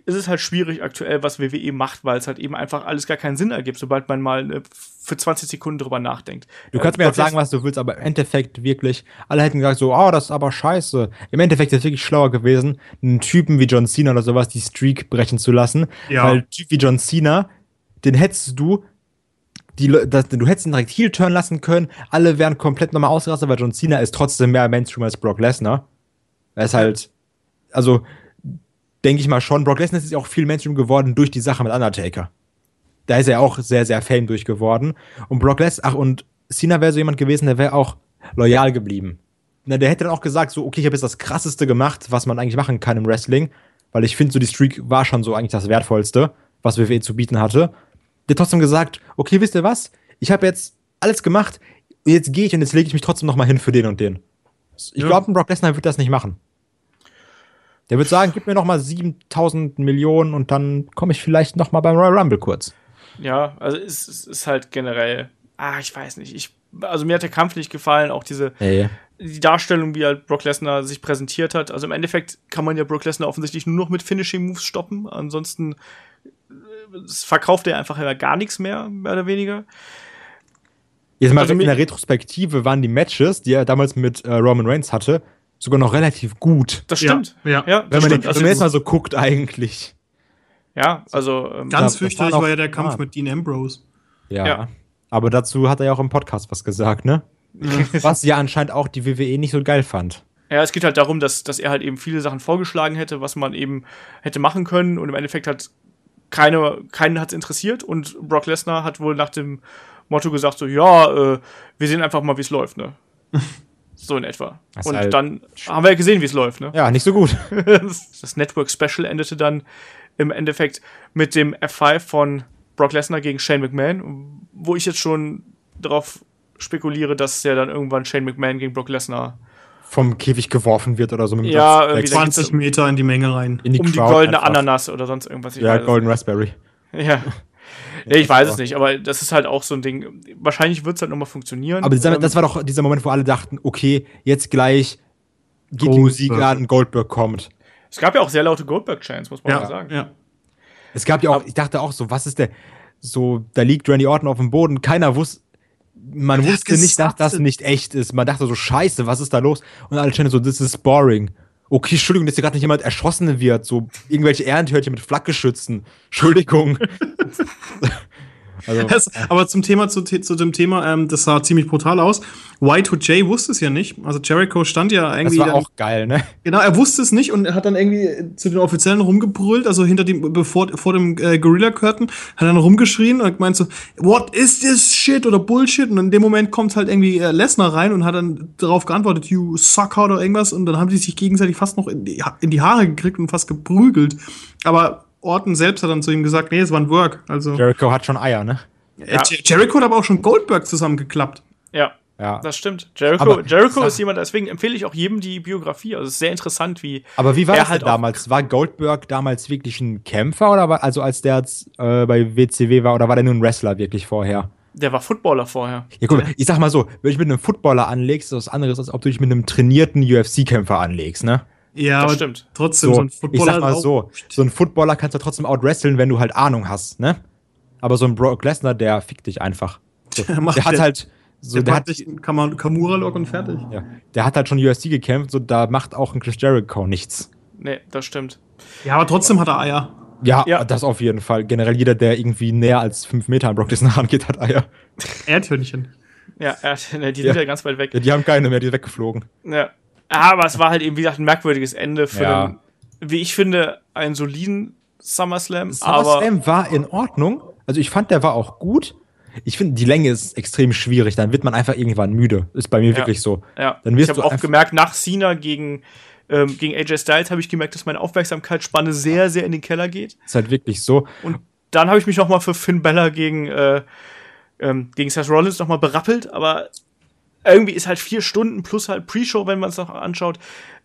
es ist halt schwierig aktuell, was WWE macht, weil es halt eben einfach alles gar keinen Sinn ergibt, sobald man mal äh, für 20 Sekunden drüber nachdenkt. Du kannst mir jetzt sagen, was du willst, aber im Endeffekt wirklich, alle hätten gesagt so, oh, das ist aber scheiße. Im Endeffekt ist es wirklich schlauer gewesen, einen Typen wie John Cena oder sowas die Streak brechen zu lassen. Ja. Weil Typ wie John Cena, den hättest du, die, das, du hättest ihn direkt Heel-Turn lassen können, alle wären komplett nochmal ausgerastet, weil John Cena ist trotzdem mehr Mainstream als Brock Lesnar. Er ist halt, also, denke ich mal schon, Brock Lesnar ist ja auch viel Mainstream geworden durch die Sache mit Undertaker. Da ist er auch sehr, sehr fame durch geworden. Und Brock Lesnar, ach, und Cena wäre so jemand gewesen, der wäre auch loyal geblieben. Na, der hätte dann auch gesagt, so, okay, ich habe jetzt das krasseste gemacht, was man eigentlich machen kann im Wrestling, weil ich finde, so die Streak war schon so eigentlich das Wertvollste, was WWE zu bieten hatte. Der hat trotzdem gesagt, okay, wisst ihr was? Ich habe jetzt alles gemacht, jetzt gehe ich und jetzt lege ich mich trotzdem noch mal hin für den und den. Ich Ja. glaube, ein Brock Lesnar wird das nicht machen. Der wird sagen, gib mir noch mal 7000 Millionen und dann komme ich vielleicht noch mal beim Royal Rumble kurz. Ja, also es, es ist halt generell, ah, ich weiß nicht. Ich, also mir hat der Kampf nicht gefallen, auch diese, Ey. die Darstellung, wie halt Brock Lesnar sich präsentiert hat. Also im Endeffekt kann man ja Brock Lesnar offensichtlich nur noch mit Finishing Moves stoppen. Ansonsten äh, es verkauft er einfach ja gar nichts mehr, mehr oder weniger. Jetzt mal Also in der Retrospektive waren die Matches, die er damals mit äh, Roman Reigns hatte, sogar noch relativ gut. Das Ja, stimmt. ja. ja Wenn das man, stimmt. wenn Also, man jetzt mal so guckt, eigentlich. Ja, also ähm, Ganz fürchterlich war ja der Kampf smart. mit Dean Ambrose. Ja. Ja. Aber dazu hat er ja auch im Podcast was gesagt, ne? was ja anscheinend auch die WWE nicht so geil fand. Ja, es geht halt darum, dass, dass er halt eben viele Sachen vorgeschlagen hätte, was man eben hätte machen können und im Endeffekt hat keine, keinen hat's interessiert und Brock Lesnar hat wohl nach dem Motto gesagt so, ja, äh, wir sehen einfach mal, wie es läuft, ne? so in etwa. Das und halt- dann haben wir ja gesehen, wie es läuft, ne? Ja, nicht so gut. Das Network Special endete dann im Endeffekt mit dem F5 von Brock Lesnar gegen Shane McMahon, wo ich jetzt schon darauf spekuliere, dass ja dann irgendwann Shane McMahon gegen Brock Lesnar Vom Käfig geworfen wird oder so mit dem Ja, Dropspike irgendwie da gibt's 20 Meter in die Menge rein. in die um die goldene einfach. Ananas oder sonst irgendwas. ich Ja, Golden Raspberry. Ja. Nee, ich weiß es nicht, aber das ist halt auch so ein Ding. Wahrscheinlich wird es halt nochmal funktionieren. Aber dieser, Ähm, das war doch dieser Moment, wo alle dachten, okay, jetzt gleich geht die Goldberg. Musik an, Goldberg kommt. Es gab ja auch sehr laute Goldberg-Chants, muss man mal Ja, sagen. ja. Es gab ja auch, ich dachte auch so, was ist der, so, da liegt Randy Orton auf dem Boden, keiner wusste, man Der hat wusste nicht, dass das nicht echt ist. Man dachte so, scheiße, was ist da los? Und alle standen so, this is boring. Okay, Entschuldigung, dass hier gerade nicht jemand erschossen wird, so irgendwelche Ehrentörchen mit Flakgeschützen. Entschuldigung. also, Das, aber zum Thema, zu, zu dem Thema, ähm, das sah ziemlich brutal aus. Y2J wusste es ja nicht. Also Jericho stand ja das irgendwie. war dann- auch geil, ne? Genau, er wusste es nicht und hat dann irgendwie zu den Offiziellen rumgebrüllt, also hinter dem, bevor, vor dem äh, Gorilla Curtain, hat dann rumgeschrien und meint so, what is this shit oder Bullshit? Und in dem Moment kommt halt irgendwie äh, Lesnar rein und hat dann darauf geantwortet, you sucker oder irgendwas und dann haben die sich gegenseitig fast noch in die, in die Haare gekriegt und fast geprügelt. Aber Orton selbst hat dann zu ihm gesagt, nee, es war ein Work. Also Jericho hat schon Eier, ne? äh, Jer- Jericho hat aber auch schon Goldberg zusammengeklappt. Ja, Ja. das stimmt. Jericho, Aber- Jericho ist jemand, deswegen empfehle ich auch jedem die Biografie. Also es ist sehr interessant, wie. Aber wie war er das halt damals? War Goldberg damals wirklich ein Kämpfer oder war, also als der jetzt, äh, bei WCW war oder war der nur ein Wrestler wirklich vorher? Der war Footballer vorher. Ja, guck mal, ich sag mal so, wenn du dich mit einem Footballer anlegst, ist das was anderes, als ob du dich mit einem trainierten UFC-Kämpfer anlegst, ne? Ja, Das stimmt. trotzdem, So, so ein ich Footballer sag mal so, so ein Footballer kannst du trotzdem outwresteln, wenn du halt Ahnung hast, ne? Aber so ein Brock Lesnar, der fickt dich einfach. So, Der macht der hat der- halt, so, Der, der, hat, sich einen Kam- Kamura-Lock und fertig. ja, der hat halt schon UFC gekämpft, so da macht auch ein Chris Jericho nichts. Nee, das stimmt. Ja, aber trotzdem hat er Eier. Ja, Ja. das auf jeden Fall. Generell jeder, der irgendwie näher als fünf Meter an Brock Lesnar rangeht, hat Eier. Erdhörnchen. Ja, er die Ja. sind ja ganz weit weg. Ja, die haben keine mehr, die sind weggeflogen. Ja. Aber es war halt eben, wie gesagt, ein merkwürdiges Ende für Ja. einen, wie ich finde, einen soliden SummerSlam. aber SummerSlam war in Ordnung. Also ich fand, der war auch gut. Ich finde, die Länge ist extrem schwierig. Dann wird man einfach irgendwann müde. Ist bei mir Ja. wirklich so. ja, Dann ich wirst habe du auch gemerkt, nach Cena gegen, ähm, gegen AJ Styles habe ich gemerkt, dass meine Aufmerksamkeitsspanne sehr, sehr in den Keller geht. Ist halt wirklich so. Und dann habe ich mich noch mal für Finn Balor gegen, äh, ähm, gegen Seth Rollins noch mal berappelt, aber irgendwie ist halt vier Stunden plus halt Pre-Show, wenn man es noch anschaut,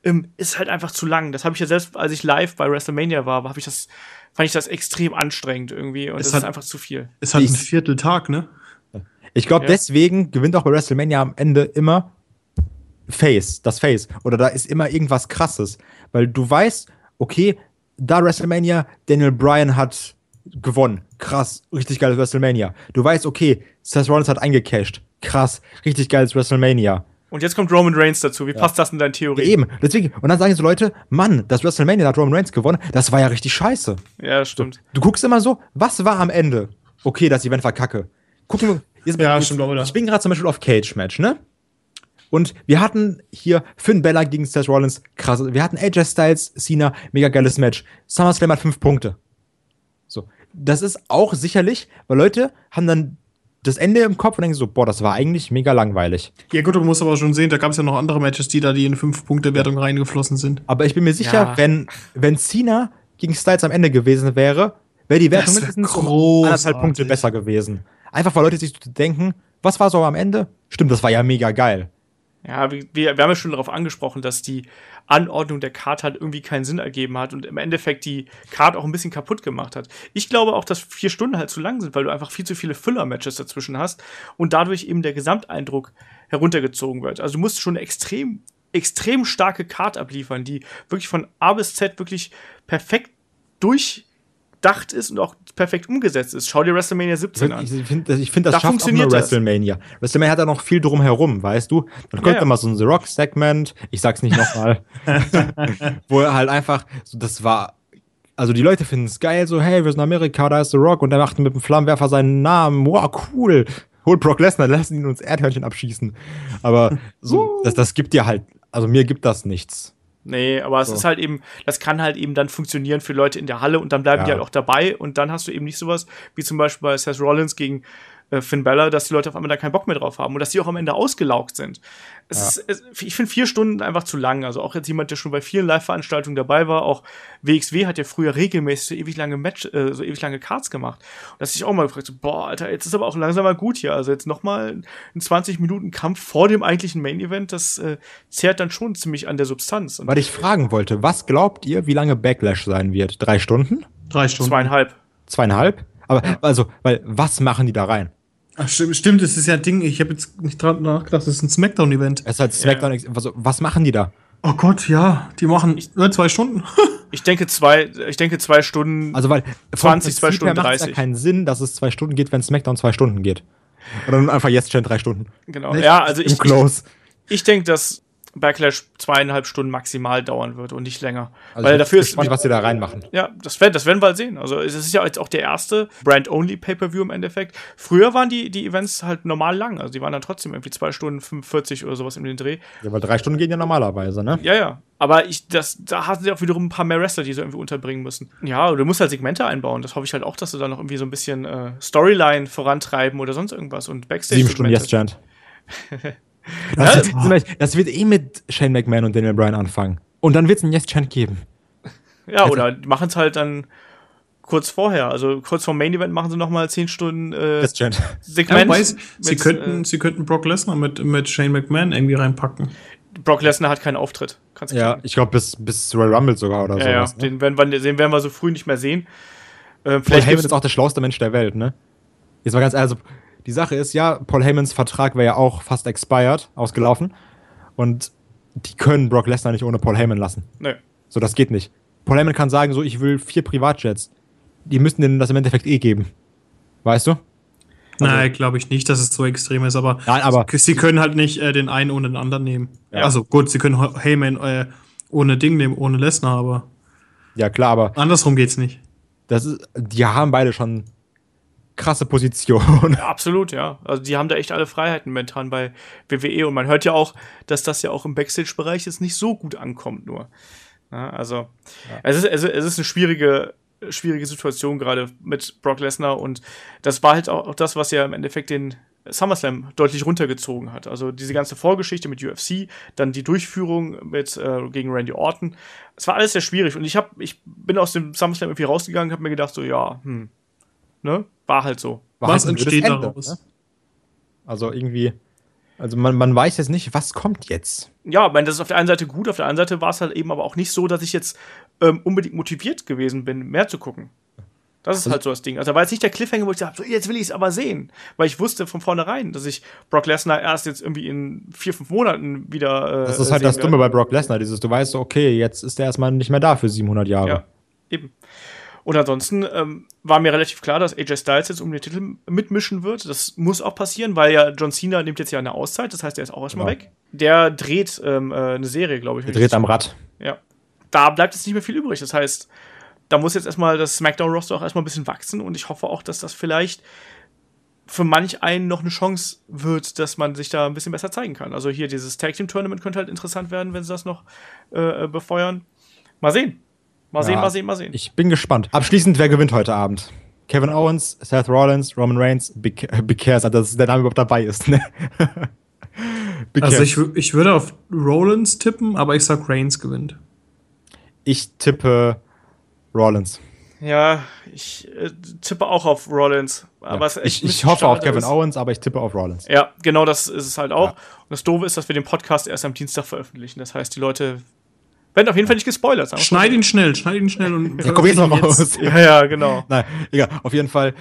ähm, ist halt einfach zu lang. Das habe ich ja selbst, als ich live bei WrestleMania war, habe ich das, fand ich das extrem anstrengend irgendwie und Es das hat- ist einfach zu viel. Ist halt ein Ich- Vierteltag, ne? Ich glaube, Ja. deswegen gewinnt auch bei WrestleMania am Ende immer Face, das Face. Oder da ist immer irgendwas krasses. Weil du weißt, okay, da WrestleMania, Daniel Bryan hat gewonnen. Krass, richtig geiles WrestleMania. Du weißt, okay, Seth Rollins hat eingecashed. Krass, richtig geiles WrestleMania. Und jetzt kommt Roman Reigns dazu. Wie ja. passt das in deine Theorie? Ja, eben, deswegen. Und dann sagen so Leute, Mann, das WrestleMania hat Roman Reigns gewonnen, das war ja richtig scheiße. Ja, stimmt. Du, du guckst immer so, was war am Ende? Okay, das Event war kacke. Gucken wir. Jetzt, ja, stimmt, oder? Ich bin gerade zum Beispiel auf Cage-Match, ne? Und wir hatten hier Finn Bella gegen Seth Rollins, krass. Wir hatten AJ Styles, Cena, mega geiles Match. SummerSlam hat fünf Punkte. So. Das ist auch sicherlich, weil Leute haben dann das Ende im Kopf und denken so, boah, das war eigentlich mega langweilig. Ja gut, du musst aber schon sehen, da gab es ja noch andere Matches, die da die in fünf Punkte Wertung reingeflossen sind. Aber ich bin mir sicher, ja. wenn, wenn Cena gegen Styles am Ende gewesen wäre, wäre die Wertung mindestens um anderthalb Punkte besser gewesen. Einfach weil Leute sich denken, was war so am Ende? Stimmt, das war ja mega geil. Ja, wir, wir haben ja schon darauf angesprochen, dass die Anordnung der Karte halt irgendwie keinen Sinn ergeben hat und im Endeffekt die Karte auch ein bisschen kaputt gemacht hat. Ich glaube auch, dass vier Stunden halt zu lang sind, weil du einfach viel zu viele Füller-Matches dazwischen hast und dadurch eben der Gesamteindruck heruntergezogen wird. Also du musst schon extrem, extrem starke Karte abliefern, die wirklich von A bis Z wirklich perfekt durch durchdacht ist und auch perfekt umgesetzt ist. Schau dir WrestleMania 17 an. Ich finde, ich find, das da schafft auch nur WrestleMania. Das. WrestleMania hat da noch viel drumherum, weißt du? Dann kommt ja, ja. immer so ein The Rock-Segment, ich sag's nicht nochmal, wo er halt einfach, so, das war also die Leute finden es geil, so, hey, wir sind Amerika, da ist The Rock und der macht mit dem Flammenwerfer seinen Namen. Wow, cool. Holt Brock Lesnar, lassen ihn uns Erdhörnchen abschießen. Aber so, das, das gibt dir halt, also mir gibt das nichts. Nee, aber es so. ist halt eben, das kann halt eben dann funktionieren für Leute in der Halle und dann bleiben ja. die halt auch dabei und dann hast du eben nicht sowas wie zum Beispiel bei Seth Rollins gegen äh, Finn Bella, dass die Leute auf einmal da keinen Bock mehr drauf haben und dass die auch am Ende ausgelaugt sind. Es ja. ist, es, ich finde vier Stunden einfach zu lang. Also auch jetzt jemand, der schon bei vielen Live-Veranstaltungen dabei war, auch WXW hat ja früher regelmäßig so ewig lange Match, äh, so ewig lange Cards gemacht. Und dass ich auch mal gefragt so, boah, Alter, jetzt ist aber auch langsam mal gut hier. Also jetzt nochmal ein 20 Minuten Kampf vor dem eigentlichen Main-Event, das äh, zehrt dann schon ziemlich an der Substanz. Und Weil ich fragen wollte, was glaubt ihr, wie lange Backlash sein wird? Drei Stunden? Drei Stunden. Zweieinhalb. Zweieinhalb? Aber also, weil was machen die da rein? Ach, stimmt, stimmt, das ist ja ein Ding, ich habe jetzt nicht dran nachgedacht, das ist ein Smackdown-Event. Es ist halt Smackdown, ja. was, was machen die da? Oh Gott, ja, die machen ich, äh, zwei Stunden. ich denke zwei, ich denke zwei Stunden. Also weil 20, zwei Stunden 30. Es ja keinen Sinn, dass es zwei Stunden geht, wenn Smackdown zwei Stunden geht. Oder dann einfach jetzt schon drei Stunden. Genau. Ja, also ich, ich, ich denke, dass Backlash zweieinhalb Stunden maximal dauern wird und nicht länger. Also Weil dafür ist gespannt, was sie da reinmachen. Ja, das werden, das werden wir halt sehen. Also es ist ja jetzt auch der erste Brand-Only Pay-per-View im Endeffekt. Früher waren die, die Events halt normal lang. Also die waren dann trotzdem irgendwie zwei Stunden 45 oder sowas in den Dreh. Ja, weil drei Stunden gehen ja normalerweise, ne? Ja, ja. Aber ich, das, da hatten sie auch wiederum ein paar mehr Wrestler, die sie irgendwie unterbringen müssen. Ja, du musst halt Segmente einbauen. Das hoffe ich halt auch, dass sie da noch irgendwie so ein bisschen äh, Storyline vorantreiben oder sonst irgendwas und Backstage. Sieben Stunden Yes Chant. Das, ja? das, wird eh mit Shane McMahon und Daniel Bryan anfangen. Und dann wird es einen Yes Chant geben. Ja, also, oder die machen es halt dann kurz vorher. Also kurz vor Main Event machen sie nochmal 10 Stunden äh, yes Chant. Segment. Ja, weiß, mit, sie, könnten, äh, sie könnten Brock Lesnar mit, mit Shane McMahon irgendwie reinpacken. Brock Lesnar hat keinen Auftritt. Kannst ja, kriegen. ich glaube bis, bis Royal Rumble sogar oder so. Ja, ne? den werden wir, den werden wir so früh nicht mehr sehen. Äh, Paul Heyman ist auch der schlauste Mensch der Welt, ne? Jetzt mal ganz ehrlich, also die Sache ist ja, Paul Heymans Vertrag wäre ja auch fast expired, ausgelaufen. Und die können Brock Lesnar nicht ohne Paul Heyman lassen. Nee. So, das geht nicht. Paul Heyman kann sagen, so, ich will vier Privatjets. Die müssten denen das im Endeffekt eh geben. Weißt du? Also, Nein, glaube ich nicht, dass es so extrem ist, aber, Nein, aber sie können halt nicht äh, den einen ohne den anderen nehmen. Ja. Also gut, sie können Heyman äh, ohne Ding nehmen, ohne Lesnar, aber. Ja, klar, aber. Andersrum geht's nicht. Das ist, die haben beide schon krasse Position. Ja, absolut, ja. Also die haben da echt alle Freiheiten momentan bei WWE und man hört ja auch, dass das ja auch im Backstage-Bereich jetzt nicht so gut ankommt nur. Ja, also ja. Es, ist, also es ist eine schwierige schwierige Situation gerade mit Brock Lesnar und das war halt auch das, was ja im Endeffekt den SummerSlam deutlich runtergezogen hat. Also diese ganze Vorgeschichte mit UFC, dann die Durchführung mit äh, gegen Randy Orton. Es war alles sehr schwierig und ich habe ich bin aus dem SummerSlam irgendwie rausgegangen, habe mir gedacht so ja, hm, ne? War halt so. War was halt entsteht Ende, daraus? Ne? Also irgendwie, also man, man weiß jetzt nicht, was kommt jetzt. Ja, ich meine, das ist auf der einen Seite gut, auf der anderen Seite war es halt eben aber auch nicht so, dass ich jetzt ähm, unbedingt motiviert gewesen bin, mehr zu gucken. Das ist halt so das Ding. Also da war jetzt nicht der Cliffhanger, wo ich dachte, so, jetzt will ich es aber sehen. Weil ich wusste von vornherein, dass ich Brock Lesnar erst jetzt irgendwie in vier, fünf Monaten wieder. Äh, das ist halt das Dumme bei Brock Lesnar, dieses, du weißt so, okay, jetzt ist er erstmal nicht mehr da für 700 Jahre. Ja, eben. Und ansonsten ähm, war mir relativ klar, dass AJ Styles jetzt um den Titel mitmischen wird. Das muss auch passieren, weil ja John Cena nimmt jetzt ja eine Auszeit, das heißt, er ist auch erstmal genau. weg. Der dreht ähm, äh, eine Serie, glaube ich. Er dreht am Rad. Ja. Da bleibt jetzt nicht mehr viel übrig. Das heißt, da muss jetzt erstmal das SmackDown-Roster auch erstmal ein bisschen wachsen und ich hoffe auch, dass das vielleicht für manch einen noch eine Chance wird, dass man sich da ein bisschen besser zeigen kann. Also hier dieses Tag Team Tournament könnte halt interessant werden, wenn sie das noch äh, äh befeuern. Mal sehen. Mal ja, sehen, mal sehen, mal sehen. Ich bin gespannt. Abschließend, wer gewinnt heute Abend? Kevin Owens, Seth Rollins, Roman Reigns, Big, Big Cares, also dass der Name überhaupt dabei ist. Ne? also ich, ich würde auf Rollins tippen, aber ich sag Reigns gewinnt. Ich tippe Rollins. Ja, ich äh, tippe auch auf Rollins. Aber ja. ich, ich hoffe auf Kevin ist. Owens, aber ich tippe auf Rollins. Ja, genau das ist es halt auch. Ja. Und das Doofe ist, dass wir den Podcast erst am Dienstag veröffentlichen. Das heißt, die Leute werden auf jeden Fall nicht gespoilert. Schneid ihn schnell, schneid ihn schnell und. ja, komm jetzt noch raus. Ja, ja, genau. Nein, egal. Auf jeden Fall,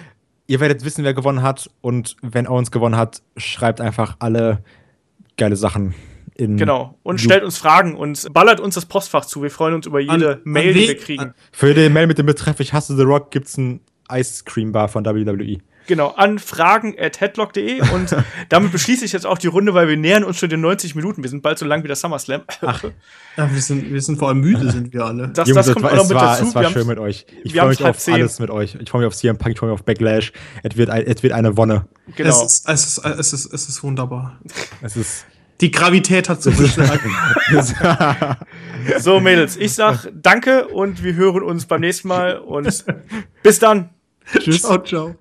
ihr werdet wissen, wer gewonnen hat. Und wenn Owens gewonnen hat, schreibt einfach alle geile Sachen in. Genau. Und stellt uns Fragen und ballert uns das Postfach zu. Wir freuen uns über jede an, Mail, an die wir kriegen. Für den Mail mit dem Betreff Ich hasse The Rock gibt's ein Ice Cream Bar von WWE. Genau, an fragen at headlock.de und damit beschließe ich jetzt auch die Runde, weil wir nähern uns schon den 90 Minuten. Wir sind bald so lang wie der SummerSlam. Ach, ja, wir, sind, wir sind vor allem müde, sind wir alle. Das, Jungs, das kommt auch noch mit war, dazu. Es war wir schön mit euch. Ich freue mich auf 10. alles mit euch. Ich freue mich auf CM Punk, ich freue mich auf Backlash. Es wird, es wird eine Wonne. Genau. Es ist, es ist, es ist, es ist wunderbar. Es ist die Gravität hat zugeschlagen. so, Mädels, ich sag danke und wir hören uns beim nächsten Mal und bis dann. Tschüss. Ciao, ciao.